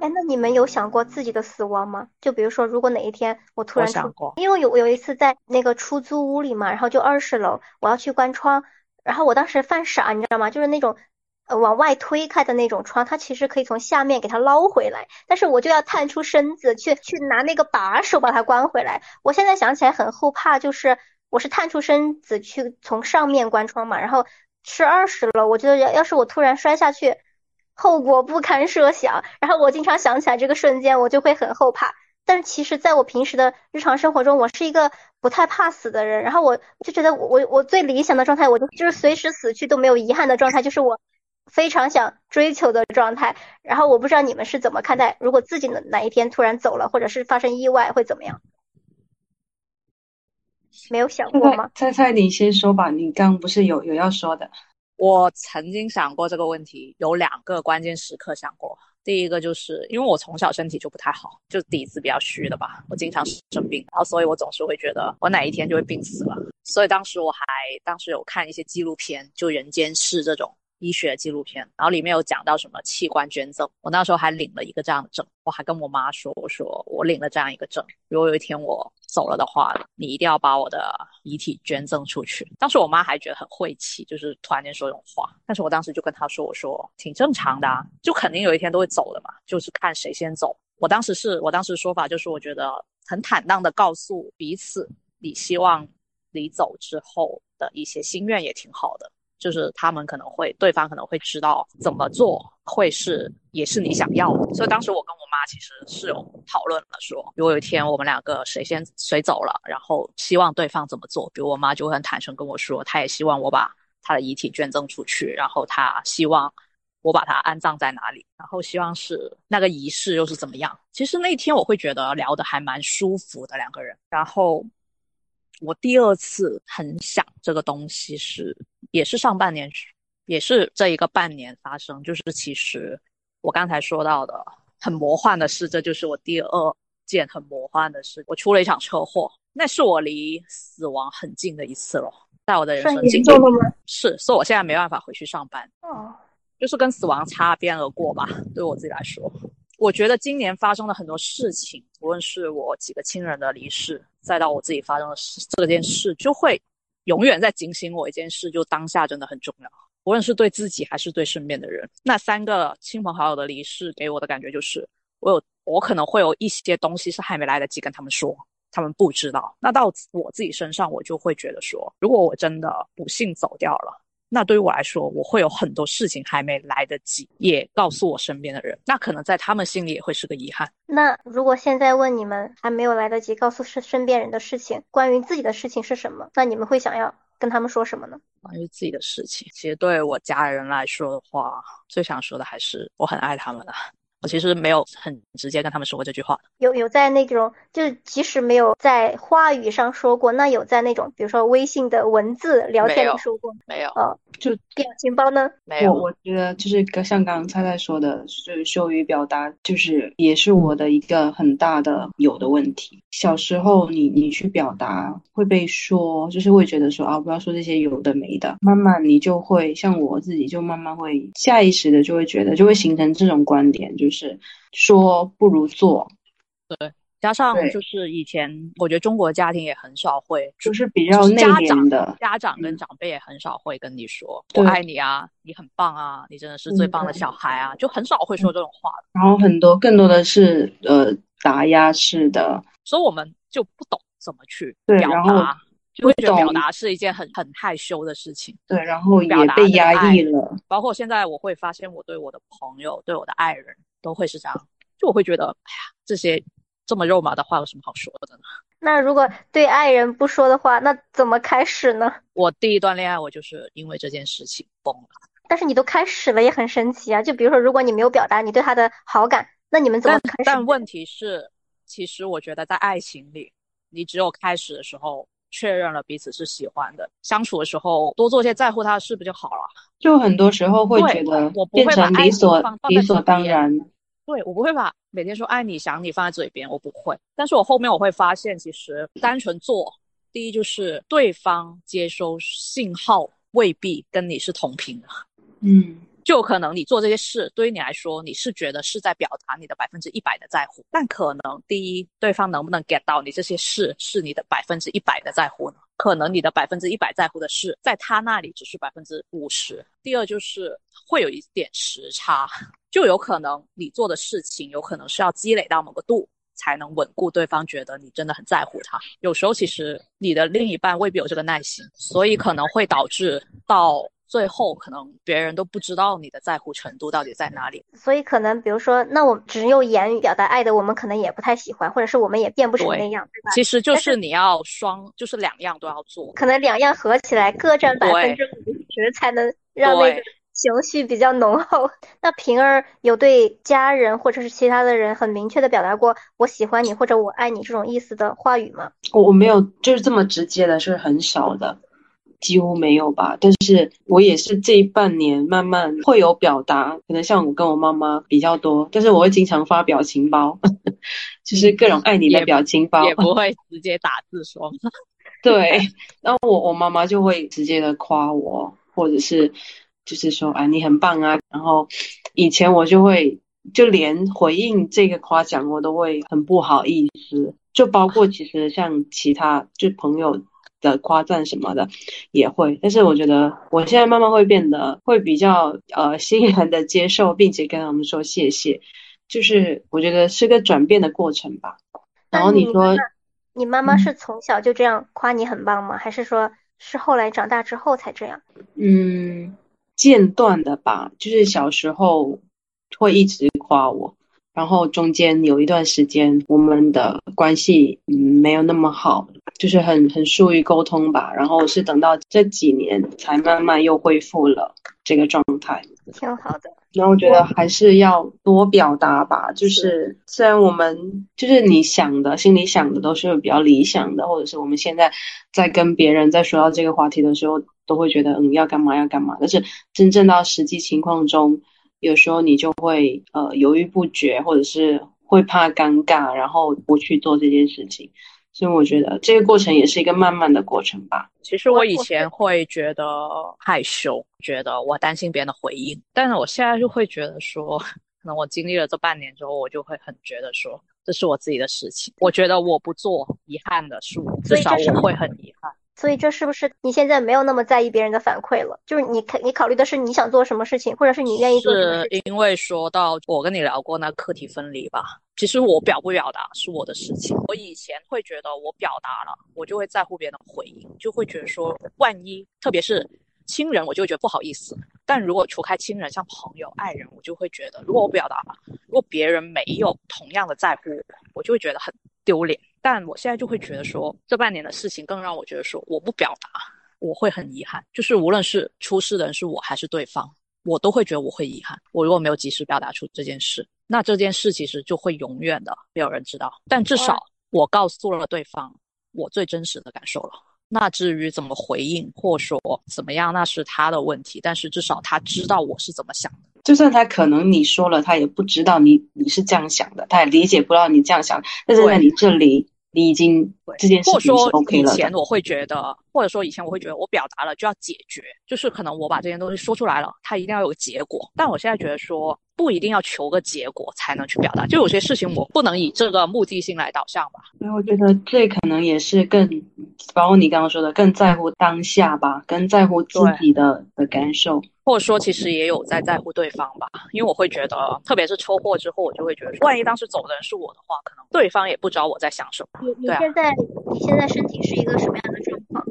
哎，那你们有想过自己的死亡吗？就比如说，如果哪一天我突然想过，因为有有一次在那个出租屋里嘛，然后就二十楼，我要去关窗，然后我当时犯傻，你知道吗？就是那种呃往外推开的那种窗，它其实可以从下面给它捞回来，但是我就要探出身子去去拿那个把手把它关回来。我现在想起来很后怕，就是。我是探出身子去从上面关窗嘛，然后是二十楼，我觉得要要是我突然摔下去，后果不堪设想。然后我经常想起来这个瞬间，我就会很后怕。但是其实在我平时的日常生活中，我是一个不太怕死的人。然后我就觉得我我我最理想的状态，我就就是随时死去都没有遗憾的状态，就是我非常想追求的状态。然后我不知道你们是怎么看待，如果自己的哪一天突然走了，或者是发生意外会怎么样？没有想过吗？菜菜，你先说吧。你刚不是有有要说的？我曾经想过这个问题，有两个关键时刻想过。第一个就是因为我从小身体就不太好，就底子比较虚的吧，我经常生病，然后所以我总是会觉得我哪一天就会病死了。所以当时我还当时有看一些纪录片，就《人间世》这种。医学纪录片，然后里面有讲到什么器官捐赠，我那时候还领了一个这样的证，我还跟我妈说，我说我领了这样一个证，如果有一天我走了的话，你一定要把我的遗体捐赠出去。当时我妈还觉得很晦气，就是突然间说这种话，但是我当时就跟她说，我说挺正常的，啊，就肯定有一天都会走的嘛，就是看谁先走。我当时是我当时说法就是我觉得很坦荡的告诉彼此，你希望你走之后的一些心愿也挺好的。就是他们可能会，对方可能会知道怎么做会是也是你想要的，所以当时我跟我妈其实是有讨论了，说如果有一天我们两个谁先谁走了，然后希望对方怎么做，比如我妈就会很坦诚跟我说，她也希望我把她的遗体捐赠出去，然后她希望我把她安葬在哪里，然后希望是那个仪式又是怎么样。其实那天我会觉得聊得还蛮舒服的两个人，然后。我第二次很想这个东西是，也是上半年，也是这一个半年发生。就是其实我刚才说到的很魔幻的事，这就是我第二件很魔幻的事。我出了一场车祸，那是我离死亡很近的一次了，在我的人生经历是，所以我现在没办法回去上班。哦，就是跟死亡擦边而过吧，对我自己来说。我觉得今年发生了很多事情，无论是我几个亲人的离世，再到我自己发生的事，这件事就会永远在警醒我一件事，就当下真的很重要。无论是对自己还是对身边的人。那三个亲朋好友的离世给我的感觉就是，我有我可能会有一些东西是还没来得及跟他们说，他们不知道。那到我自己身上，我就会觉得说，如果我真的不幸走掉了。那对于我来说，我会有很多事情还没来得及，也告诉我身边的人，那可能在他们心里也会是个遗憾。那如果现在问你们还没有来得及告诉身身边人的事情，关于自己的事情是什么？那你们会想要跟他们说什么呢？关于自己的事情，其实对我家人来说的话，最想说的还是我很爱他们的。我其实没有很直接跟他们说过这句话，有有在那种，就即使没有在话语上说过，那有在那种，比如说微信的文字聊天里说过没有？呃，就表情包呢？没有。我我觉得就是像刚刚菜菜说的，就是羞于表达，就是也是我的一个很大的有的问题。小时候你你去表达会被说，就是会觉得说啊，不要说这些有的没的。慢慢你就会像我自己，就慢慢会下意识的就会觉得，就会形成这种观点，就是。是说不如做，对，加上就是以前我觉得中国家庭也很少会，就是比较内敛的家长跟长辈也很少会跟你说我爱你啊，你很棒啊，你真的是最棒的小孩啊，就很少会说这种话。然后很多更多的是呃打压式的，所以我们就不懂怎么去表达。就会觉得表达是一件很很害羞的事情，对，然后也被压抑了。包括现在，我会发现我对我的朋友、对我的爱人，都会是这样。就我会觉得，哎呀，这些这么肉麻的话有什么好说的呢？那如果对爱人不说的话，那怎么开始呢？我第一段恋爱，我就是因为这件事情崩了。但是你都开始了，也很神奇啊。就比如说，如果你没有表达你对他的好感，那你们怎么开始？但问题是，其实我觉得在爱情里，你只有开始的时候。确认了彼此是喜欢的，相处的时候多做些在乎他的事不就好了？就很多时候会觉得我不会把理所理所当然。对我不会把每天说爱你想你放在嘴边，我不会。但是我后面我会发现，其实单纯做，第一就是对方接收信号未必跟你是同频的。嗯。就可能你做这些事，对于你来说，你是觉得是在表达你的百分之一百的在乎，但可能第一，对方能不能 get 到你这些事是你的百分之一百的在乎呢？可能你的百分之一百在乎的事，在他那里只是百分之五十。第二就是会有一点时差，就有可能你做的事情，有可能是要积累到某个度，才能稳固对方觉得你真的很在乎他。有时候其实你的另一半未必有这个耐心，所以可能会导致到。最后可能别人都不知道你的在乎程度到底在哪里，所以可能比如说，那我只用言语表达爱的，我们可能也不太喜欢，或者是我们也变不成那样，对吧？其实就是你要双，就是两样都要做，可能两样合起来各占百分之五十，才能让那个情绪比较浓厚。那平儿有对家人或者是其他的人很明确的表达过我喜欢你或者我爱你这种意思的话语吗？我我没有，就是这么直接的，是很少的。几乎没有吧，但是我也是这半年慢慢会有表达，可能像我跟我妈妈比较多，但是我会经常发表情包，就是各种爱你的表情包，也 不会直接打字说。对，然后我我妈妈就会直接的夸我，或者是就是说啊你很棒啊，然后以前我就会就连回应这个夸奖我都会很不好意思，就包括其实像其他就朋友。的夸赞什么的也会，但是我觉得我现在慢慢会变得会比较呃欣然的接受，并且跟他们说谢谢，就是我觉得是个转变的过程吧。然后你说，你妈妈是从小就这样夸你很棒吗？还是说是后来长大之后才这样？嗯，间断的吧，就是小时候会一直夸我。然后中间有一段时间，我们的关系嗯没有那么好，就是很很疏于沟通吧。然后是等到这几年才慢慢又恢复了这个状态，挺好的。然后我觉得还是要多表达吧，就是虽然我们就是你想的，心里想的都是比较理想的，或者是我们现在在跟别人在说到这个话题的时候，都会觉得嗯要干嘛要干嘛，但是真正到实际情况中。有时候你就会呃犹豫不决，或者是会怕尴尬，然后不去做这件事情。所以我觉得这个过程也是一个慢慢的过程吧。其实我以前会觉得害羞，觉得我担心别人的回应，但是我现在就会觉得说，可能我经历了这半年之后，我就会很觉得说，这是我自己的事情。我觉得我不做，遗憾的是我，至少我会很遗憾。所以这是不是你现在没有那么在意别人的反馈了？就是你考你考虑的是你想做什么事情，或者是你愿意做什么事情？是因为说到我跟你聊过那课题分离吧，其实我表不表达是我的事情。我以前会觉得我表达了，我就会在乎别人的回应，就会觉得说万一，特别是亲人，我就觉得不好意思。但如果除开亲人，像朋友、爱人，我就会觉得，如果我表达了，如果别人没有同样的在乎我，我就会觉得很丢脸。但我现在就会觉得说，这半年的事情更让我觉得说，我不表达，我会很遗憾。就是无论是出事的人是我还是对方，我都会觉得我会遗憾。我如果没有及时表达出这件事，那这件事其实就会永远的没有人知道。但至少我告诉了对方我最真实的感受了。那至于怎么回应或说怎么样，那是他的问题。但是至少他知道我是怎么想的。就算他可能你说了，他也不知道你你是这样想的，他也理解不到你这样想。但是在你这里。你已经这件事情是 OK 了。以前我会觉得，或者说以前我会觉得，我表达了就要解决，就是可能我把这件东西说出来了，它一定要有个结果。但我现在觉得说，不一定要求个结果才能去表达，就有些事情我不能以这个目的性来导向吧。所以我觉得这可能也是更，包括你刚刚说的，更在乎当下吧，更在乎自己的的感受。或者说，其实也有在在乎对方吧，因为我会觉得，特别是车祸之后，我就会觉得，万一当时走的人是我的话，可能对方也不知道我在想什么。你你现在你现在身体是一个什么样的状况？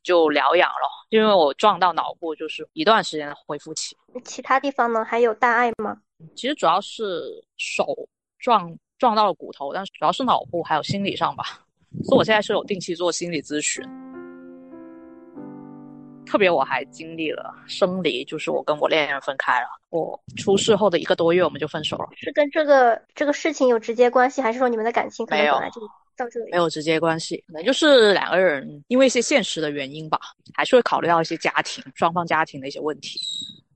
嗯，就疗养了，因为我撞到脑部，就是一段时间的恢复期。其他地方呢？还有大碍吗？其实主要是手撞撞到了骨头，但是主要是脑部还有心理上吧。所以我现在是有定期做心理咨询。特别我还经历了生离，就是我跟我恋人分开了。我出事后的一个多月，我们就分手了。是跟这个这个事情有直接关系，还是说你们的感情没有到这里？没有直接关系，可能就是两个人因为一些现实的原因吧，还是会考虑到一些家庭双方家庭的一些问题，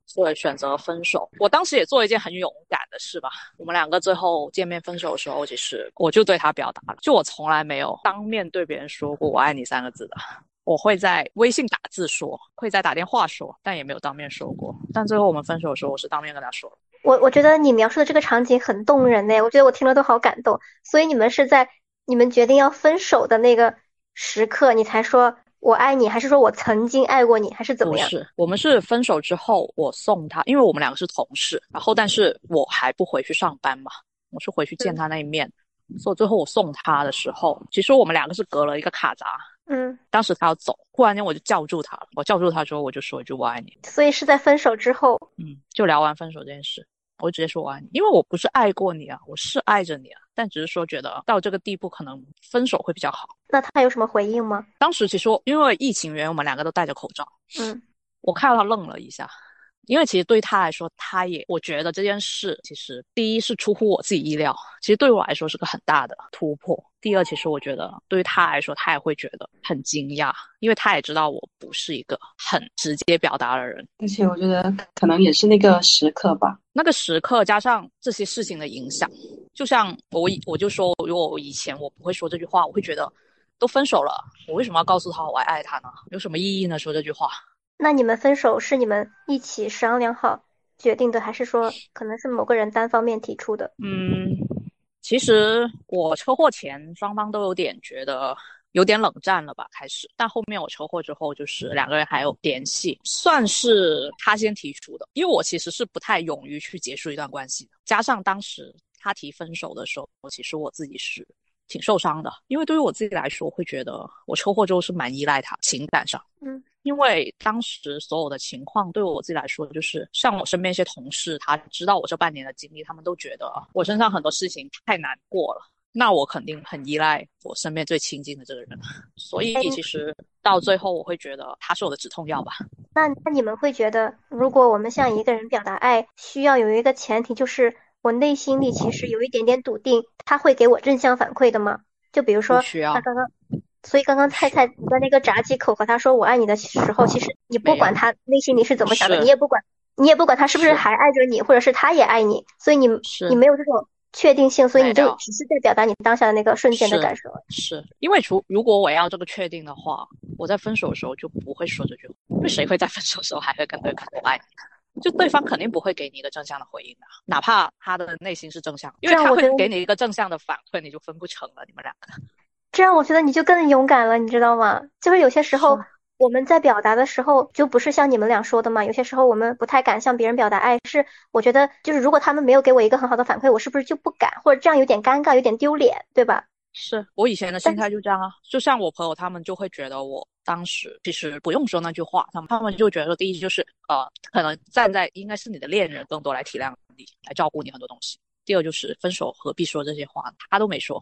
所以选择分手。我当时也做了一件很勇敢的事吧。我们两个最后见面分手的时候，其实我就对他表达了，就我从来没有当面对别人说过“我爱你”三个字的。我会在微信打字说，会在打电话说，但也没有当面说过。但最后我们分手的时候，我是当面跟他说。我我觉得你描述的这个场景很动人呢，我觉得我听了都好感动。所以你们是在你们决定要分手的那个时刻，你才说我爱你，还是说我曾经爱过你，还是怎么样？不是，我们是分手之后，我送他，因为我们两个是同事，然后但是我还不回去上班嘛，我是回去见他那一面。所以最后我送他的时候，其实我们两个是隔了一个卡闸。嗯，当时他要走，忽然间我就叫住他了。我叫住他之后，我就说一句“我爱你”。所以是在分手之后，嗯，就聊完分手这件事，我就直接说“我爱你”，因为我不是爱过你啊，我是爱着你啊，但只是说觉得到这个地步，可能分手会比较好。那他有什么回应吗？当时其实因为疫情原因，我们两个都戴着口罩。嗯，我看到他愣了一下。因为其实对他来说，他也我觉得这件事其实第一是出乎我自己意料，其实对我来说是个很大的突破。第二，其实我觉得对于他来说，他也会觉得很惊讶，因为他也知道我不是一个很直接表达的人。而且我觉得可能也是那个时刻吧，那个时刻加上这些事情的影响，就像我我就说，如果我以前我不会说这句话，我会觉得都分手了，我为什么要告诉他我还爱他呢？有什么意义呢？说这句话。那你们分手是你们一起商量好决定的，还是说可能是某个人单方面提出的？嗯，其实我车祸前双方都有点觉得有点冷战了吧，开始。但后面我车祸之后，就是两个人还有联系，算是他先提出的。因为我其实是不太勇于去结束一段关系的，加上当时他提分手的时候，其实我自己是挺受伤的，因为对于我自己来说，会觉得我车祸之后是蛮依赖他情感上，嗯。因为当时所有的情况，对我自己来说，就是像我身边一些同事，他知道我这半年的经历，他们都觉得我身上很多事情太难过了。那我肯定很依赖我身边最亲近的这个人，所以其实到最后，我会觉得他是我的止痛药吧。那那你们会觉得，如果我们向一个人表达爱，需要有一个前提，就是我内心里其实有一点点笃定，他会给我正向反馈的吗？就比如说他刚刚。所以刚刚菜菜在那个闸机口和他说我爱你的时候，其实你不管他内心里是怎么想的，你也不管，你也不管他是不是还爱着你，或者是他也爱你，所以你你没有这种确定性，所以你就只是在表达你当下的那个瞬间的感受。是因为除如果我要这个确定的话，我在分手的时候就不会说这句话，因为谁会在分手的时候还会跟对方说爱你？就对方肯定不会给你一个正向的回应的，哪怕他的内心是正向，因为他会给你一个正向的反馈，你就分不成了，你们两个。这样我觉得你就更勇敢了，你知道吗？就是有些时候我们在表达的时候，就不是像你们俩说的嘛。有些时候我们不太敢向别人表达爱，是我觉得就是如果他们没有给我一个很好的反馈，我是不是就不敢，或者这样有点尴尬，有点丢脸，对吧？是我以前的心态就这样啊，就像我朋友他们就会觉得我当时其实不用说那句话，他们他们就觉得第一就是呃，可能站在应该是你的恋人更多来体谅你，来照顾你很多东西。第二就是分手何必说这些话，他都没说。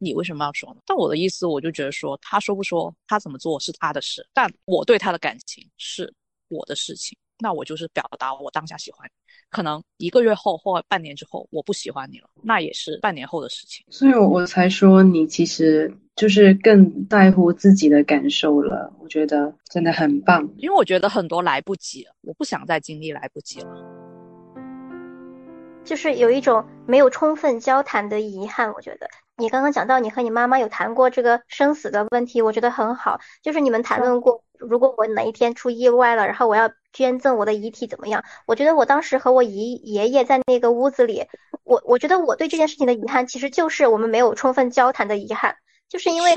你为什么要说呢？但我的意思，我就觉得说，他说不说，他怎么做是他的事，但我对他的感情是我的事情。那我就是表达我当下喜欢你，可能一个月后或半年之后我不喜欢你了，那也是半年后的事情。所以我才说你其实就是更在乎自己的感受了。我觉得真的很棒，因为我觉得很多来不及了，我不想再经历来不及了。就是有一种没有充分交谈的遗憾，我觉得。你刚刚讲到你和你妈妈有谈过这个生死的问题，我觉得很好。就是你们谈论过，如果我哪一天出意外了，然后我要捐赠我的遗体怎么样？我觉得我当时和我姨爷爷在那个屋子里，我我觉得我对这件事情的遗憾，其实就是我们没有充分交谈的遗憾，就是因为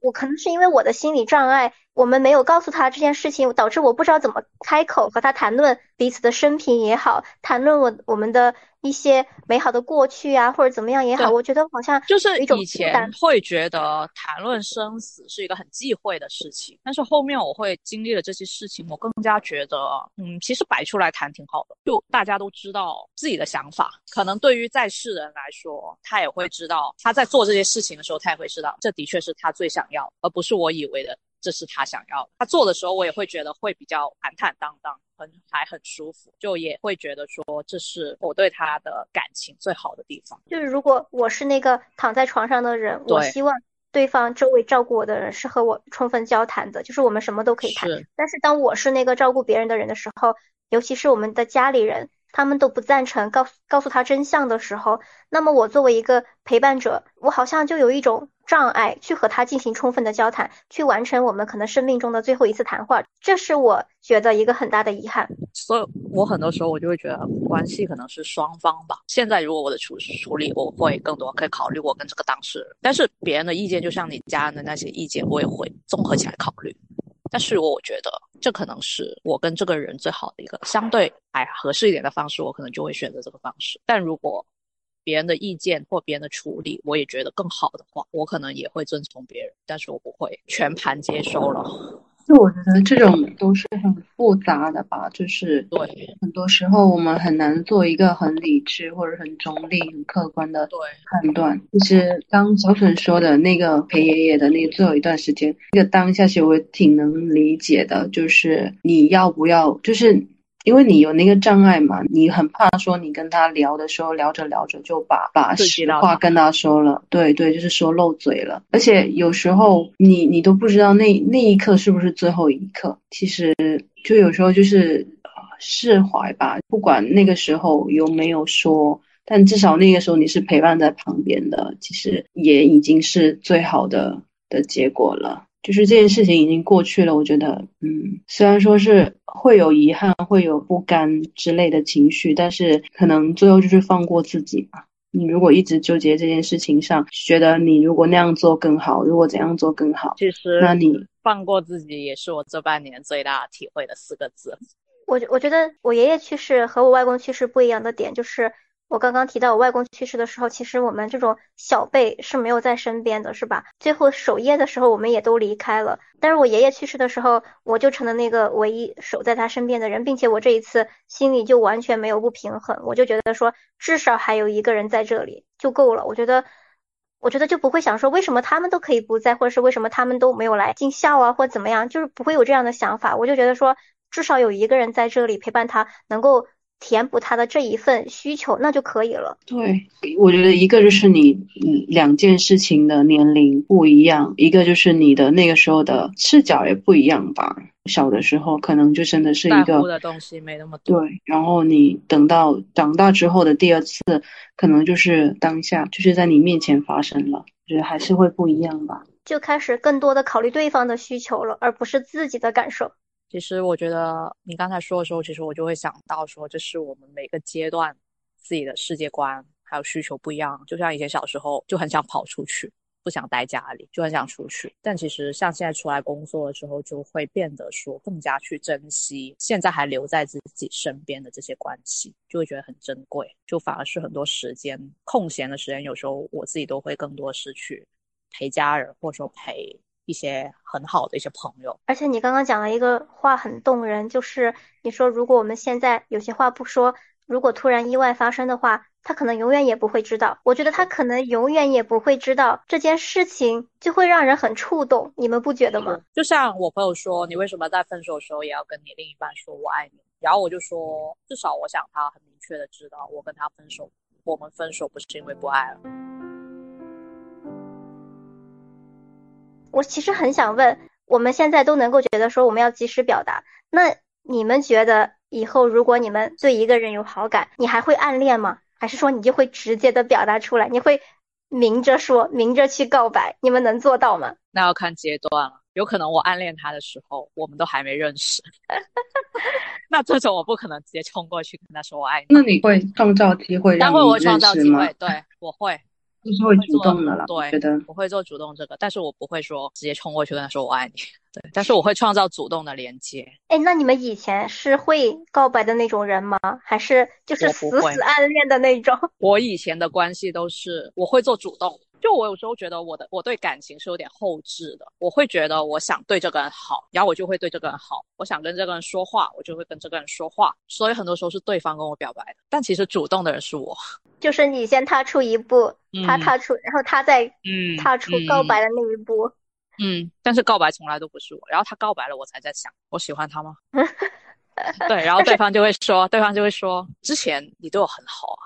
我可能是因为我的心理障碍，我们没有告诉他这件事情，导致我不知道怎么开口和他谈论彼此的生平也好，谈论我我们的。一些美好的过去啊，或者怎么样也好，我觉得好像就是以前会觉得谈论生死是一个很忌讳的事情，但是后面我会经历了这些事情，我更加觉得，嗯，其实摆出来谈挺好的，就大家都知道自己的想法。可能对于在世人来说，他也会知道他在做这些事情的时候，他也会知道这的确是他最想要，而不是我以为的。这是他想要的。他做的时候，我也会觉得会比较坦坦荡荡，很还很舒服，就也会觉得说这是我对他的感情最好的地方。就是如果我是那个躺在床上的人，我希望对方周围照顾我的人是和我充分交谈的，就是我们什么都可以谈。但是当我是那个照顾别人的人的时候，尤其是我们的家里人，他们都不赞成告诉告诉他真相的时候，那么我作为一个陪伴者，我好像就有一种。障碍去和他进行充分的交谈，去完成我们可能生命中的最后一次谈话，这是我觉得一个很大的遗憾。所以，我很多时候我就会觉得关系可能是双方吧。现在如果我的处处理，我会更多可以考虑我跟这个当事人，但是别人的意见，就像你家人的那些意见，我也会综合起来考虑。但是我觉得这可能是我跟这个人最好的一个相对还合适一点的方式，我可能就会选择这个方式。但如果别人的意见或别人的处理，我也觉得更好的话，我可能也会遵从别人，但是我不会全盘接收了。就我觉得这种都是很复杂的吧，就是对，很多时候我们很难做一个很理智或者很中立、很客观的对判断。其实刚小沈说的那个陪爷爷的那最后一段时间，那个当下其实我挺能理解的，就是你要不要，就是。因为你有那个障碍嘛，你很怕说你跟他聊的时候，聊着聊着就把把实话跟他说了，对对，就是说漏嘴了。而且有时候你你都不知道那那一刻是不是最后一刻，其实就有时候就是释怀吧，不管那个时候有没有说，但至少那个时候你是陪伴在旁边的，其实也已经是最好的的结果了。就是这件事情已经过去了，我觉得，嗯，虽然说是会有遗憾、会有不甘之类的情绪，但是可能最后就是放过自己吧。你如果一直纠结这件事情上，觉得你如果那样做更好，如果怎样做更好，其实，那你放过自己也是我这半年最大体会的四个字。我我觉得我爷爷去世和我外公去世不一样的点就是。我刚刚提到我外公去世的时候，其实我们这种小辈是没有在身边的，是吧？最后守夜的时候，我们也都离开了。但是我爷爷去世的时候，我就成了那个唯一守在他身边的人，并且我这一次心里就完全没有不平衡，我就觉得说至少还有一个人在这里就够了。我觉得，我觉得就不会想说为什么他们都可以不在，或者是为什么他们都没有来尽孝啊，或怎么样，就是不会有这样的想法。我就觉得说至少有一个人在这里陪伴他，能够。填补他的这一份需求，那就可以了。对，我觉得一个就是你两件事情的年龄不一样，一个就是你的那个时候的视角也不一样吧。小的时候可能就真的是一个的东西没那么多。对，然后你等到长大之后的第二次，可能就是当下就是在你面前发生了，觉得还是会不一样吧。就开始更多的考虑对方的需求了，而不是自己的感受。其实我觉得你刚才说的时候，其实我就会想到说，这是我们每个阶段自己的世界观还有需求不一样。就像以前小时候就很想跑出去，不想待家里，就很想出去。但其实像现在出来工作了之后，就会变得说更加去珍惜现在还留在自己身边的这些关系，就会觉得很珍贵。就反而是很多时间空闲的时间，有时候我自己都会更多是去陪家人，或者说陪一些很好的一些朋友。而且你刚刚讲了一个话很动人，就是你说如果我们现在有些话不说，如果突然意外发生的话。他可能永远也不会知道，我觉得他可能永远也不会知道这件事情，就会让人很触动。你们不觉得吗？就像我朋友说，你为什么在分手的时候也要跟你另一半说我爱你？然后我就说，至少我想他很明确的知道，我跟他分手，我们分手不是因为不爱了。我其实很想问，我们现在都能够觉得说我们要及时表达，那你们觉得以后如果你们对一个人有好感，你还会暗恋吗？还是说你就会直接的表达出来？你会明着说，明着去告白？你们能做到吗？那要看阶段了。有可能我暗恋他的时候，我们都还没认识。那这种我不可能直接冲过去跟他说我爱你。那你会创造机会他会我创造机会？对，我会。就是会主动的了，对，觉得我会做主动这个，但是我不会说直接冲过去跟他说我爱你，对，但是我会创造主动的连接。哎，那你们以前是会告白的那种人吗？还是就是死死暗恋的那种？我以前的关系都是我会做主动。就我有时候觉得我的我对感情是有点后置的，我会觉得我想对这个人好，然后我就会对这个人好，我想跟这个人说话，我就会跟这个人说话，所以很多时候是对方跟我表白的，但其实主动的人是我，就是你先踏出一步，他踏出，然后他再嗯踏出告白的那一步，嗯，但是告白从来都不是我，然后他告白了，我才在想我喜欢他吗？对，然后对方就会说，对方就会说，之前你对我很好啊。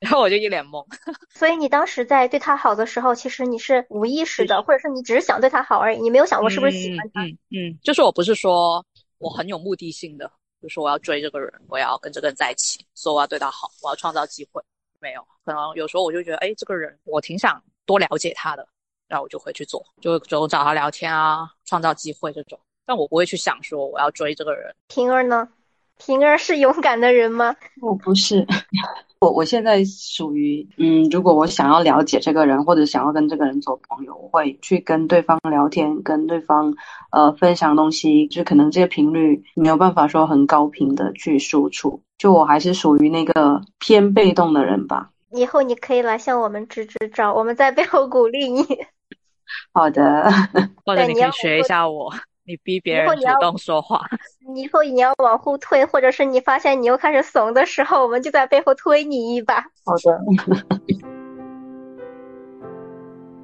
然后我就一脸懵，所以你当时在对他好的时候，其实你是无意识的，或者是你只是想对他好而已，你没有想过是不是喜欢他。嗯嗯，就是我不是说我很有目的性的，就说我要追这个人，我要跟这个人在一起，所以我要对他好，我要创造机会。没有，可能有时候我就觉得，哎，这个人我挺想多了解他的，然后我就会去做，就就找他聊天啊，创造机会这种。但我不会去想说我要追这个人。平儿呢？平儿是勇敢的人吗？我不是。我我现在属于嗯，如果我想要了解这个人，或者想要跟这个人做朋友，我会去跟对方聊天，跟对方呃分享东西，就可能这个频率没有办法说很高频的去输出。就我还是属于那个偏被动的人吧。以后你可以来向我们支支招，我们在背后鼓励你。好的，或者你可以学一下我。你逼别人主动说话，你以后你要往后退，或者是你发现你又开始怂的时候，我们就在背后推你一把。好的。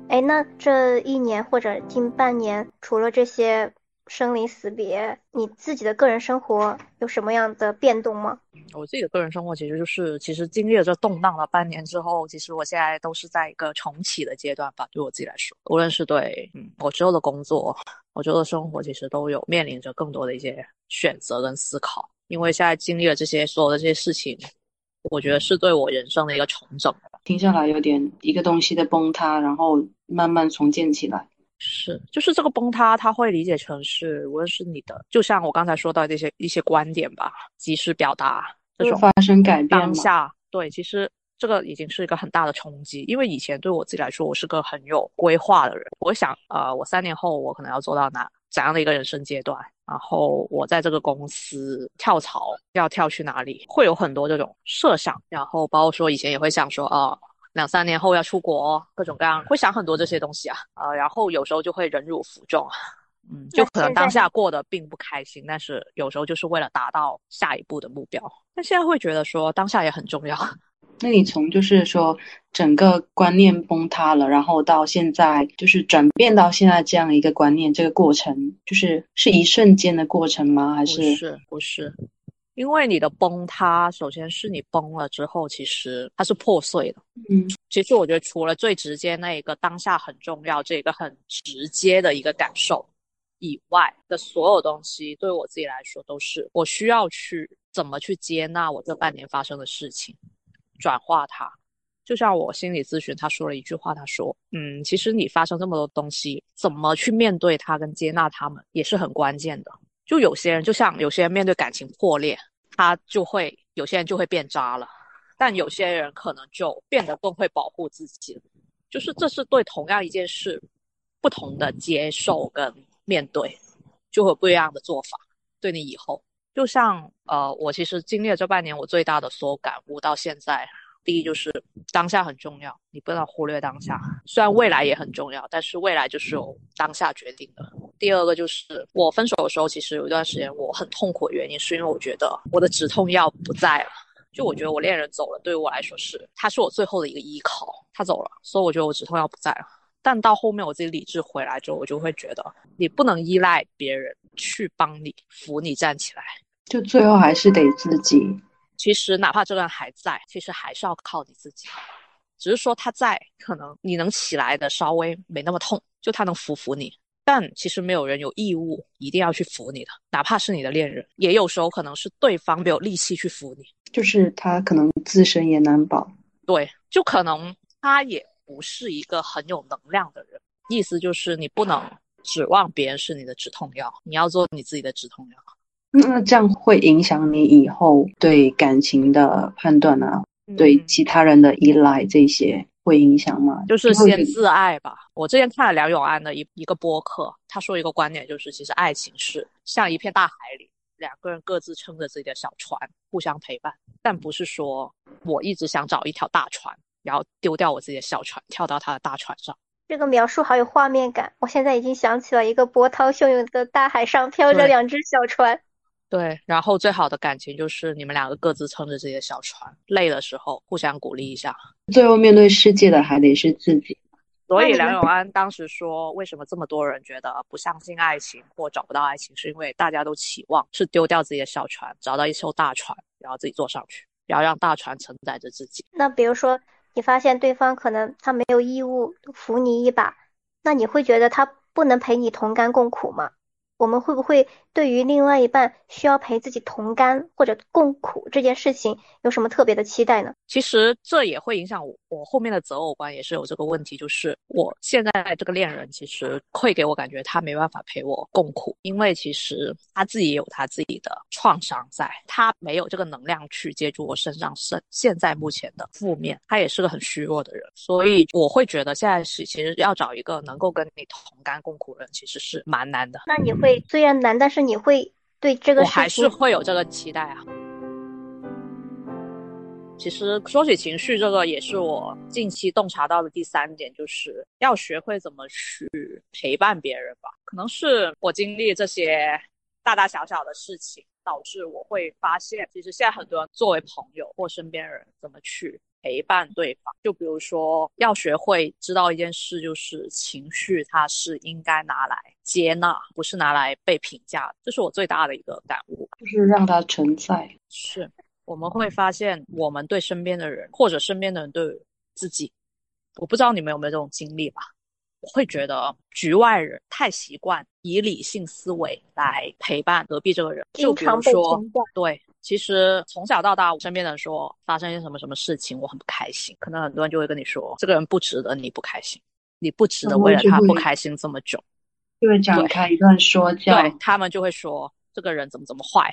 哎，那这一年或者近半年，除了这些。生离死别，你自己的个人生活有什么样的变动吗？我自己的个人生活其实就是，其实经历了这动荡了半年之后，其实我现在都是在一个重启的阶段吧。对我自己来说，无论是对嗯我之后的工作，我之后的生活，其实都有面临着更多的一些选择跟思考。因为现在经历了这些所有的这些事情，我觉得是对我人生的一个重整。听下来有点一个东西的崩塌，然后慢慢重建起来。是，就是这个崩塌，他会理解成是，无论是你的，就像我刚才说到这些一些观点吧，及时表达这种发生改变当下，对，其实这个已经是一个很大的冲击，因为以前对我自己来说，我是个很有规划的人，我想，呃，我三年后我可能要做到哪怎样的一个人生阶段，然后我在这个公司跳槽要跳去哪里，会有很多这种设想，然后包括说以前也会想说，啊。两三年后要出国，各种各样会想很多这些东西啊，呃，然后有时候就会忍辱负重，嗯，就可能当下过得并不开心，但是有时候就是为了达到下一步的目标。但现在会觉得说当下也很重要。那你从就是说整个观念崩塌了，然后到现在就是转变到现在这样一个观念，这个过程就是是一瞬间的过程吗？还是不是？不是。因为你的崩塌，首先是你崩了之后，其实它是破碎的。嗯，其实我觉得除了最直接那一个当下很重要，这个很直接的一个感受以外的所有东西，对我自己来说都是我需要去怎么去接纳我这半年发生的事情，转化它。就像我心理咨询，他说了一句话，他说：“嗯，其实你发生这么多东西，怎么去面对它跟接纳他们，也是很关键的。”就有些人，就像有些人面对感情破裂，他就会有些人就会变渣了，但有些人可能就变得更会保护自己。就是这是对同样一件事不同的接受跟面对，就会不一样的做法。对你以后，就像呃，我其实经历了这半年，我最大的所有感悟到现在。第一就是当下很重要，你不能忽略当下。虽然未来也很重要，但是未来就是由当下决定的。第二个就是我分手的时候，其实有一段时间我很痛苦的原因，是因为我觉得我的止痛药不在了。就我觉得我恋人走了，对于我来说是他是我最后的一个依靠，他走了，所以我觉得我止痛药不在了。但到后面我自己理智回来之后，我就会觉得你不能依赖别人去帮你扶你站起来，就最后还是得自己。其实哪怕这个人还在，其实还是要靠你自己。只是说他在，可能你能起来的稍微没那么痛，就他能扶扶你。但其实没有人有义务一定要去扶你的，哪怕是你的恋人，也有时候可能是对方没有力气去扶你，就是他可能自身也难保。对，就可能他也不是一个很有能量的人。意思就是你不能指望别人是你的止痛药，你要做你自己的止痛药。那这样会影响你以后对感情的判断啊，对其他人的依赖这些会影响吗？就是先自爱吧。我之前看了梁永安的一一个播客，他说一个观点，就是其实爱情是像一片大海里，两个人各自撑着自己的小船，互相陪伴，但不是说我一直想找一条大船，然后丢掉我自己的小船，跳到他的大船上。这个描述好有画面感，我现在已经想起了一个波涛汹涌的大海上飘着两只小船。对，然后最好的感情就是你们两个各自撑着自己的小船，累的时候互相鼓励一下。最后面对世界的还得是自己。所以梁永安当时说，为什么这么多人觉得不相信爱情或找不到爱情，是因为大家都期望是丢掉自己的小船，找到一艘大船，然后自己坐上去，然后让大船承载着自己。那比如说，你发现对方可能他没有义务扶你一把，那你会觉得他不能陪你同甘共苦吗？我们会不会对于另外一半需要陪自己同甘或者共苦这件事情有什么特别的期待呢？其实这也会影响我，我后面的择偶观也是有这个问题，就是我现在这个恋人其实会给我感觉他没办法陪我共苦，因为其实他自己也有他自己的创伤在，他没有这个能量去接住我身上现现在目前的负面，他也是个很虚弱的人，所以我会觉得现在是其实要找一个能够跟你同甘共苦的人，其实是蛮难的。那你会？虽然难，但是你会对这个我还是会有这个期待啊。其实说起情绪，这个也是我近期洞察到的第三点，就是要学会怎么去陪伴别人吧。可能是我经历这些大大小小的事情，导致我会发现，其实现在很多人作为朋友或身边人，怎么去。陪伴对方，就比如说要学会知道一件事，就是情绪它是应该拿来接纳，不是拿来被评价。这是我最大的一个感悟，就是让它存在。是，我们会发现，我们对身边的人，或者身边的人对自己，我不知道你们有没有这种经历吧？我会觉得局外人太习惯以理性思维来陪伴隔壁这个人，就比如说，对。其实从小到大，我身边的人说发生一些什么什么事情，我很不开心。可能很多人就会跟你说，这个人不值得你不开心，你不值得为了他不开心这么久。就会展开一段说教。对他们就会说，这个人怎么怎么坏，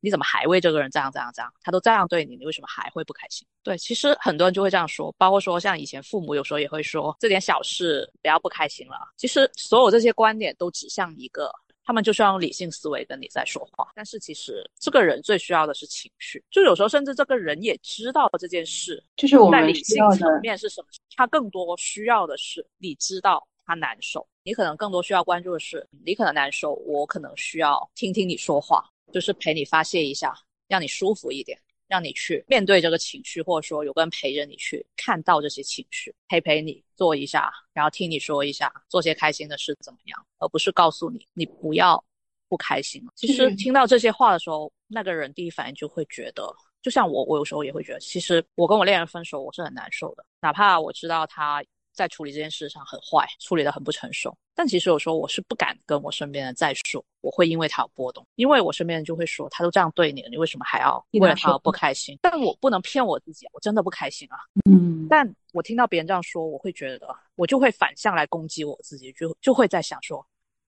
你怎么还为这个人这样这样这样？他都这样对你，你为什么还会不开心？对，其实很多人就会这样说，包括说像以前父母有时候也会说，这点小事不要不开心了。其实所有这些观点都指向一个。他们就是要用理性思维跟你在说话，但是其实这个人最需要的是情绪，就有时候甚至这个人也知道这件事，就是我们理性层面是什么，他更多需要的是你知道他难受，你可能更多需要关注的是你可能难受，我可能需要听听你说话，就是陪你发泄一下，让你舒服一点。让你去面对这个情绪，或者说有个人陪着你去看到这些情绪，陪陪你做一下，然后听你说一下，做些开心的事怎么样，而不是告诉你你不要不开心。其实听到这些话的时候，那个人第一反应就会觉得，就像我，我有时候也会觉得，其实我跟我恋人分手，我是很难受的，哪怕我知道他。在处理这件事上很坏，处理的很不成熟。但其实有时候我是不敢跟我身边人再说，我会因为他有波动，因为我身边人就会说，他都这样对你了，你为什么还要为了他而不开心？但我不能骗我自己，我真的不开心啊。嗯。但我听到别人这样说，我会觉得，我就会反向来攻击我自己，就就会在想说，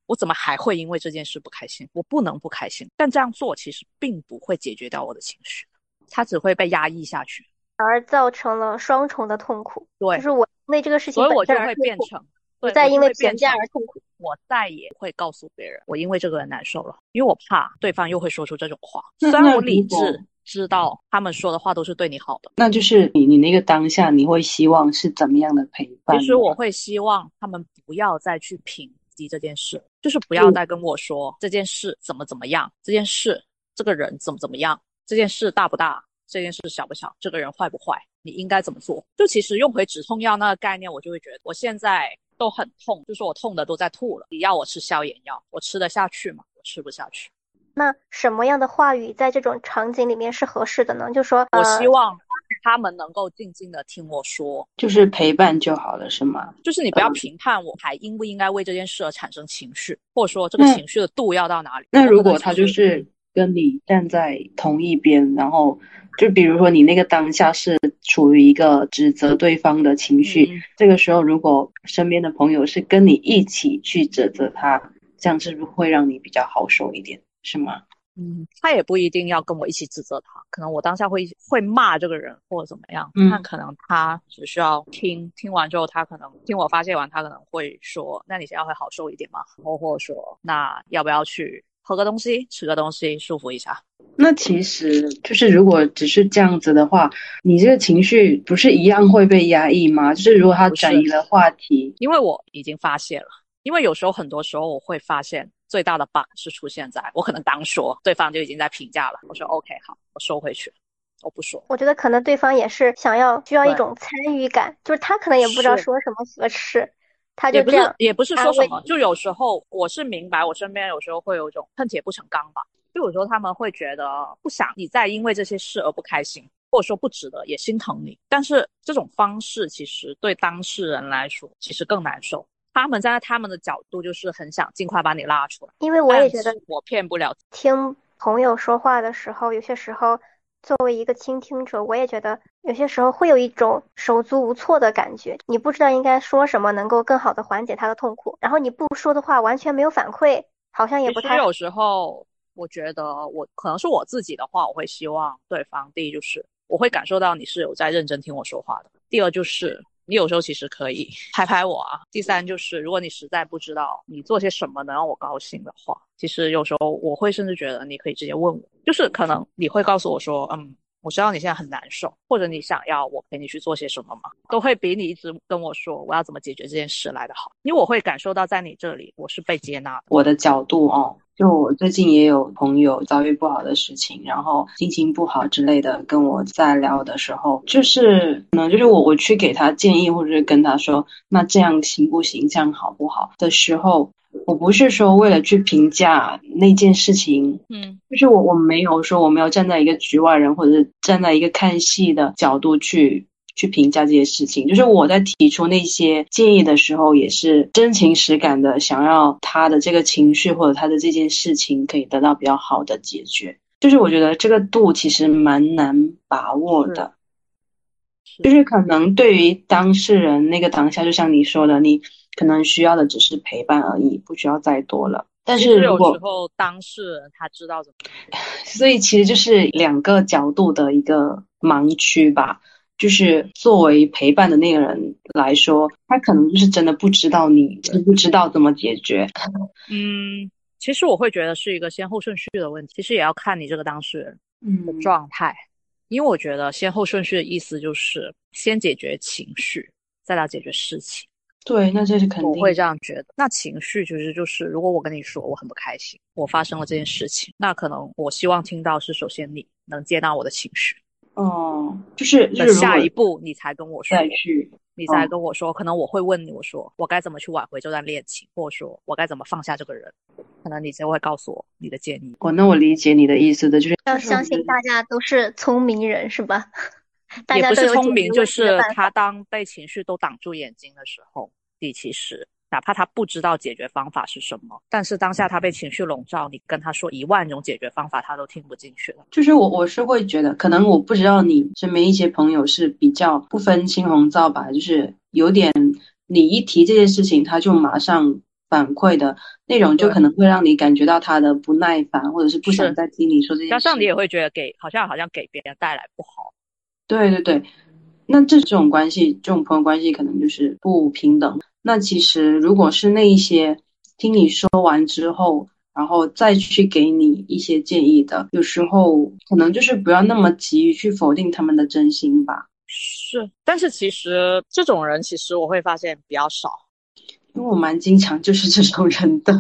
我怎么还会因为这件事不开心？我不能不开心。但这样做其实并不会解决掉我的情绪，它只会被压抑下去。而造成了双重的痛苦。对，就是我因为这个事情所以我就会变成，不对再因为评价而痛苦。我再也不会告诉别人我因为这个人难受了，因为我怕对方又会说出这种话。虽然我理智知道他们说的话都是对你好的，那就是你你那个当下，你会希望是怎么样的陪伴？其实我会希望他们不要再去评级这件事，就是不要再跟我说这件事怎么怎么样，这件事这个人怎么怎么样，这件事大不大，这件事小不小，这个人坏不坏，你应该怎么做？就其实用回止痛药那个概念，我就会觉得我现在都很痛，就是我痛的都在吐了。你要我吃消炎药，我吃得下去吗？我吃不下去。那什么样的话语在这种场景里面是合适的呢？就说，我呃希望他们能够静静的听我说，就是陪伴就好了，是吗？就是你不要嗯评判我还应不应该为这件事而产生情绪，或者说这个情绪的度要到哪里。那如果他就是跟你站在同一边，然后就比如说你那个当下是处于一个指责对方的情绪，嗯这个时候如果身边的朋友是跟你一起去指责他，这样是不是会让你比较好受一点，是吗？嗯，他也不一定要跟我一起指责他，可能我当下会会骂这个人或者怎么样，嗯但可能他只需要听，听完之后他可能听我发泄完，他可能会说，那你现在会好受一点吗？或或者说，那要不要去喝个东西，吃个东西，舒服一下？那其实就是，如果只是这样子的话，你这个情绪不是一样会被压抑吗？就是如果他转移了话题，因为我已经发现了，因为有时候很多时候我会发现最大的 bug 是出现在我可能刚说，对方就已经在评价了，我说 OK 好，我收回去，我不说。我觉得可能对方也是想要需要一种参与感，就是他可能也不知道说什么合适，他也不是就这样也不是说什么，就有时候我是明白，我身边有时候会有一种恨铁不成钢吧，就有时候他们会觉得不想你再因为这些事而不开心，或者说不值得，也心疼你，但是这种方式其实对当事人来说其实更难受。他们站在他们的角度，就是很想尽快把你拉出来。因为我也觉得我骗不了听朋友说话的时候，有些时候作为一个倾听者，我也觉得有些时候会有一种手足无措的感觉，你不知道应该说什么能够更好的缓解他的痛苦，然后你不说的话完全没有反馈，好像也不太有时候，我觉得我可能是我自己的话，我会希望对方第一就是我会感受到你是有在认真听我说话的，第二就是你有时候其实可以 拍拍我啊，第三就是如果你实在不知道你做些什么能让我高兴的话，其实有时候我会甚至觉得你可以直接问我，就是可能你会告诉我说，嗯。我知道你现在很难受，或者你想要我陪你去做些什么吗？都会比你一直跟我说我要怎么解决这件事来的好，因为我会感受到在你这里我是被接纳。我的角度哦，就我最近也有朋友遭遇不好的事情，然后心情不好之类的，跟我在聊的时候，就是可能就是我我去给他建议，或者是跟他说，那这样行不行，这样好不好的时候，我不是说为了去评价那件事情，嗯，就是我我没有说我没有站在一个局外人，或者是站在一个看戏的角度去去评价这些事情。就是我在提出那些建议的时候，也是真情实感的想要他的这个情绪或者他的这件事情可以得到比较好的解决。就是我觉得这个度其实蛮难把握的，就是可能对于当事人那个当下，就像你说的，你可能需要的只是陪伴而已，不需要再多了。但是有时候当事人他知道怎么，所以其实就是两个角度的一个盲区吧。就是作为陪伴的那个人来说，他可能就是真的不知道你知不知道怎么解决。嗯，其实我会觉得是一个先后顺序的问题，其实也要看你这个当事人的嗯，状态，因为我觉得先后顺序的意思就是先解决情绪，再来解决事情。对，那这是肯定我会这样觉得。那情绪其实就是，如果我跟你说我很不开心，我发生了这件事情，那可能我希望听到是首先你能接纳我的情绪，哦，就是就那是下一步你才跟我说，再去你才嗯跟我说，可能我会问你，我说我该怎么去挽回这段恋情，或者说我该怎么放下这个人，可能你才会告诉我你的建议。哦，那我理解你的意思的，就是要相信大家都是聪明人，是吧？大也不是聪明，就是。他当被情绪都挡住眼睛的时候，你其实哪怕他不知道解决方法是什么，但是当下他被情绪笼罩，你跟他说一万种解决方法，他都听不进去了。就是我我是会觉得，可能我不知道你身边一些朋友是比较不分青红皂白，就是有点你一提这件事情，他就马上反馈的内容，就可能会让你感觉到他的不耐烦，或者是不想再听你说这些事。加上你也会觉得给好像好像给别人带来不好对对对，那这种关系，这种朋友关系可能就是不平等。那其实如果是那一些听你说完之后，然后再去给你一些建议的，有时候可能就是不要那么急于去否定他们的真心吧。是，但是其实这种人，其实我会发现比较少，因为我蛮经常就是 这种人的。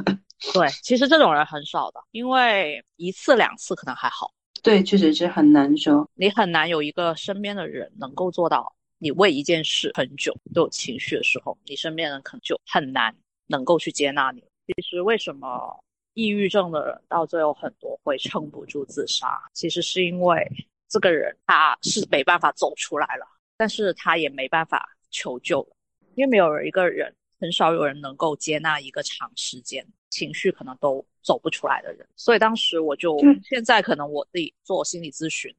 对，其实这种人很少的，因为一次两次可能还好。对，确实是很难说，你很难有一个身边的人能够做到，你为一件事很久都有情绪的时候，你身边人可能就很难能够去接纳你。其实为什么抑郁症的人到最后很多会撑不住自杀？其实是因为这个人他是没办法走出来了，但是他也没办法求救，因为没有一个人，很少有人能够接纳一个长时间情绪可能都。走不出来的人，所以当时我就现在可能我自己做心理咨询，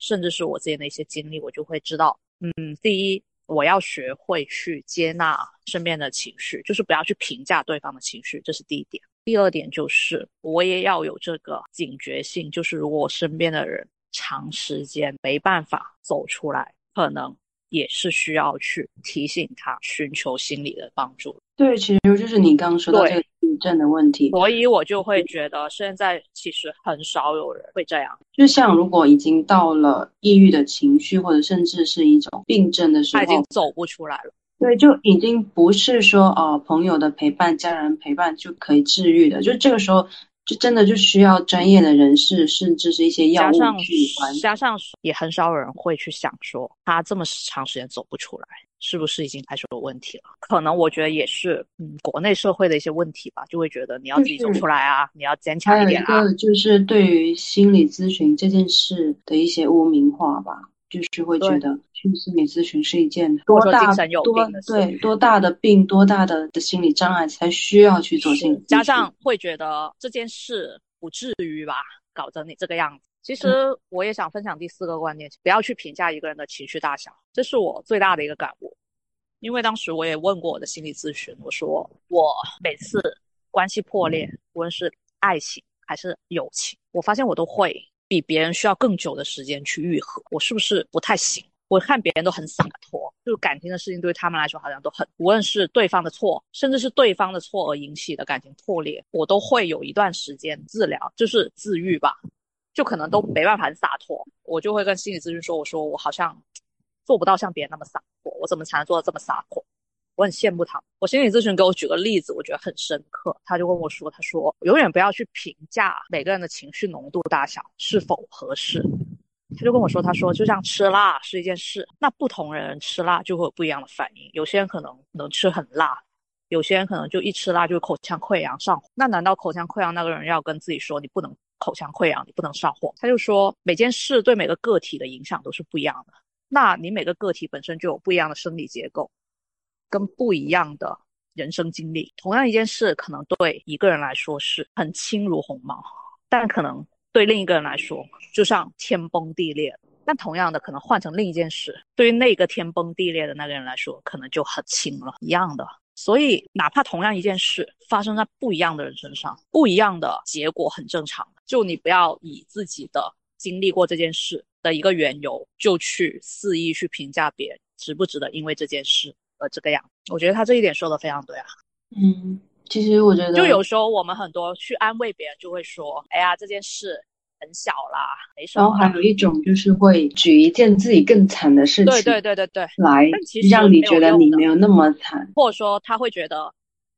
甚至是我自己的一些经历，我就会知道，嗯，第一，我要学会去接纳身边的情绪，就是不要去评价对方的情绪，这是第一点。第二点就是我也要有这个警觉性，就是如果我身边的人长时间没办法走出来，可能也是需要去提醒他寻求心理的帮助。对，其实就是你刚刚说到这个。症的问题，所以我就会觉得现在其实很少有人会这样。就像如果已经到了抑郁的情绪，或者甚至是一种病症的时候，他已经走不出来了。对，就已经不是说哦，朋友的陪伴、家人陪伴就可以治愈的。就这个时候，就真的就需要专业的人士，甚至是一些药物去加上也很少有人会去想说，他这么长时间走不出来。是不是已经开始有问题了？可能我觉得也是，嗯，国内社会的一些问题吧，就会觉得你要自己走出来啊，你要坚强一点啊。还有一个就是对于心理咨询这件事的一些污名化吧，就是会觉得去心理咨询是一件多大多对多大的病，多大的的心理障碍才需要去做心理咨询，加上会觉得这件事不至于吧，搞得你这个样子。其实我也想分享第四个观念，不要去评价一个人的情绪大小，这是我最大的一个感悟。因为当时我也问过我的心理咨询，我说我每次关系破裂，无论是爱情还是友情，我发现我都会比别人需要更久的时间去愈合。我是不是不太行？我看别人都很洒脱，就感情的事情对他们来说好像都很，无论是对方的错，甚至是对方的错而引起的感情破裂，我都会有一段时间治疗，就是自愈吧。就可能都没办法洒脱，我就会跟心理咨询说：“我说我好像做不到像别人那么洒脱，我怎么才能做到这么洒脱？我很羡慕他。”我心理咨询给我举个例子，我觉得很深刻。他就跟我说：“他说永远不要去评价每个人的情绪浓度大小是否合适。”他就跟我说：“他说就像吃辣是一件事，那不同人吃辣就会有不一样的反应。有些人可能能吃很辣，有些人可能就一吃辣就口腔溃疡上火。那难道口腔溃疡那个人要跟自己说你不能？”口腔溃疡，你不能上火。他就说，每件事对每个个体的影响都是不一样的。那你每个个体本身就有不一样的生理结构，跟不一样的人生经历。同样一件事，可能对一个人来说是很轻如鸿毛，但可能对另一个人来说就像天崩地裂。但同样的，可能换成另一件事，对于那个天崩地裂的那个人来说，可能就很轻了。一样的。所以，哪怕同样一件事发生在不一样的人身上，不一样的结果很正常。就你不要以自己的经历过这件事的一个缘由，就去肆意去评价别人值不值得因为这件事而这个样。我觉得他这一点说的非常对啊。嗯，其实我觉得，就有时候我们很多去安慰别人，就会说：“哎呀，这件事。”很小啦，没什么。然后还有一种就是会举一件自己更惨的事情，对对对对对，来让你觉得你没有那么惨，或者说他会觉得，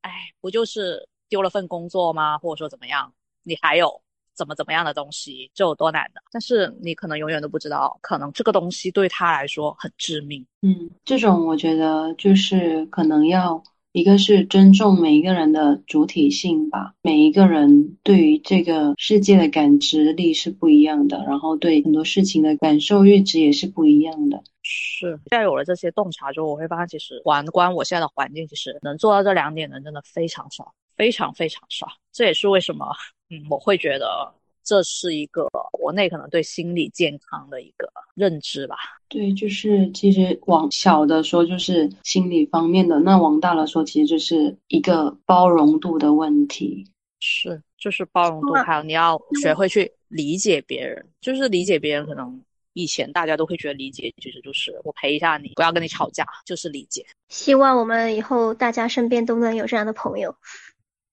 哎，不就是丢了份工作吗？或者说怎么样？你还有怎么怎么样的东西，这有多难的？但是你可能永远都不知道，可能这个东西对他来说很致命。嗯，这种我觉得就是可能要。一个是尊重每一个人的主体性吧，每一个人对于这个世界的感知力是不一样的，然后对很多事情的感受阈值也是不一样的。是，在有了这些洞察之后，我会发现，其实环观我现在的环境，其实能做到这两点的真的非常少，非常非常少。这也是为什么，嗯，我会觉得。这是一个国内可能对心理健康的一个认知吧。对，就是其实往小的说就是心理方面的，那往大了说，其实就是一个包容度的问题。是，就是包容度，还有你要学会去理解别人，就是理解别人可能以前大家都会觉得理解其实就是我陪一下你，不要跟你吵架，就是理解。希望我们以后大家身边都能有这样的朋友。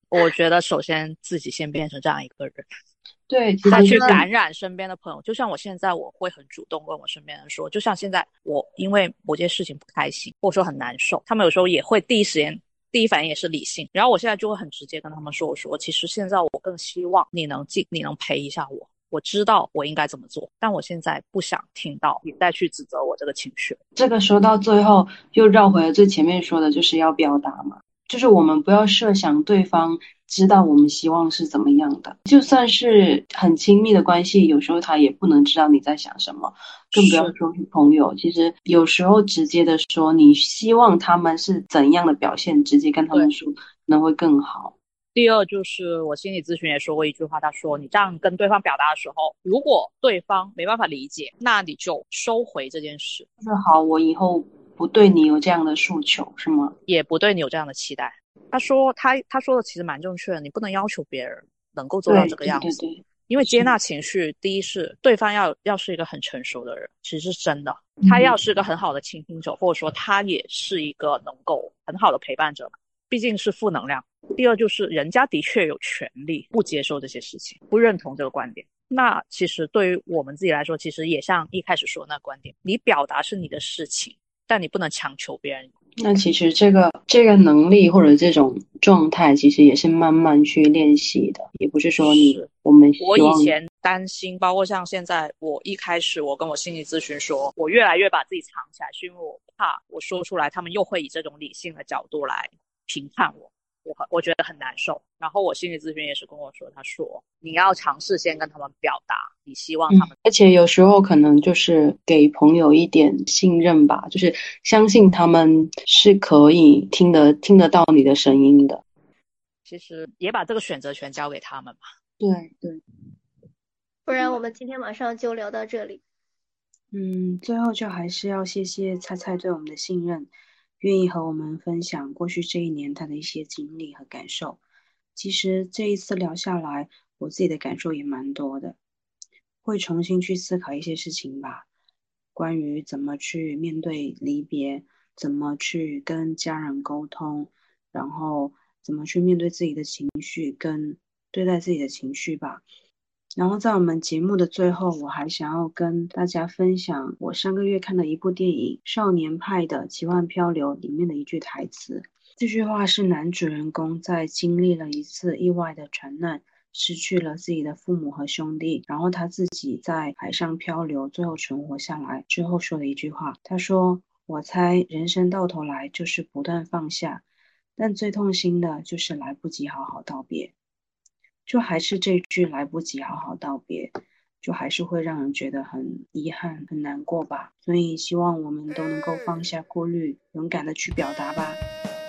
我觉得首先自己先变成这样一个人，对，再去感染身边的朋友。就像我现在，我会很主动跟我身边人说，就像现在我因为某件事情不开心，或者说很难受，他们有时候也会第一时间。第一反应也是理性，然后我现在就会很直接跟他们说：“我说，其实现在我更希望你能进，你能陪一下我。我知道我应该怎么做，但我现在不想听到你再去指责我这个情绪。”这个说到最后又绕回了最前面说的，就是要表达嘛。就是我们不要设想对方知道我们希望是怎么样的，就算是很亲密的关系，有时候他也不能知道你在想什么，更不要说是朋友。其实有时候直接的说你希望他们是怎样的表现，直接跟他们说，可能会更好。第二就是我心理咨询也说过一句话，他说你这样跟对方表达的时候，如果对方没办法理解，那你就收回这件事。那好，我以后。不对你有这样的诉求是吗？也不对你有这样的期待。他说他他说的其实蛮正确的，你不能要求别人能够做到这个样子。因为接纳情绪，第一是对方要要是一个很成熟的人，其实是真的。他要是一个很好的倾听者，或者说他也是一个能够很好的陪伴者，毕竟是负能量。第二就是人家的确有权利不接受这些事情，不认同这个观点。那其实对于我们自己来说，其实也像一开始说那观点，你表达是你的事情。但你不能强求别人。那其实这个这个能力或者这种状态，其实也是慢慢去练习的，也不是说你我们。我以前担心，包括像现在，我一开始我跟我心理咨询说，我越来越把自己藏起来，是因为我怕我说出来，他们又会以这种理性的角度来评判我。我我觉得很难受，然后我心理咨询也是跟我说，他说你要尝试先跟他们表达，你希望他们，而且有时候可能就是给朋友一点信任吧，就是相信他们是可以听得听得到你的声音的。其实也把这个选择权交给他们吧。对对，不然我们今天晚上就聊到这里。嗯，最后就还是要谢谢菜菜对我们的信任。愿意和我们分享过去这一年他的一些经历和感受。其实这一次聊下来，我自己的感受也蛮多的，会重新去思考一些事情吧。关于怎么去面对离别，怎么去跟家人沟通，然后怎么去面对自己的情绪，跟对待自己的情绪吧。然后在我们节目的最后，我还想要跟大家分享我上个月看的一部电影《少年派的奇幻漂流》里面的一句台词。这句话是男主人公在经历了一次意外的船难，失去了自己的父母和兄弟，然后他自己在海上漂流，最后存活下来之后说的一句话。他说：“我猜人生到头来就是不断放下，但最痛心的就是来不及好好道别。”就还是这句来不及好好道别，就还是会让人觉得很遗憾、很难过吧。所以希望我们都能够放下顾虑，勇敢的去表达吧。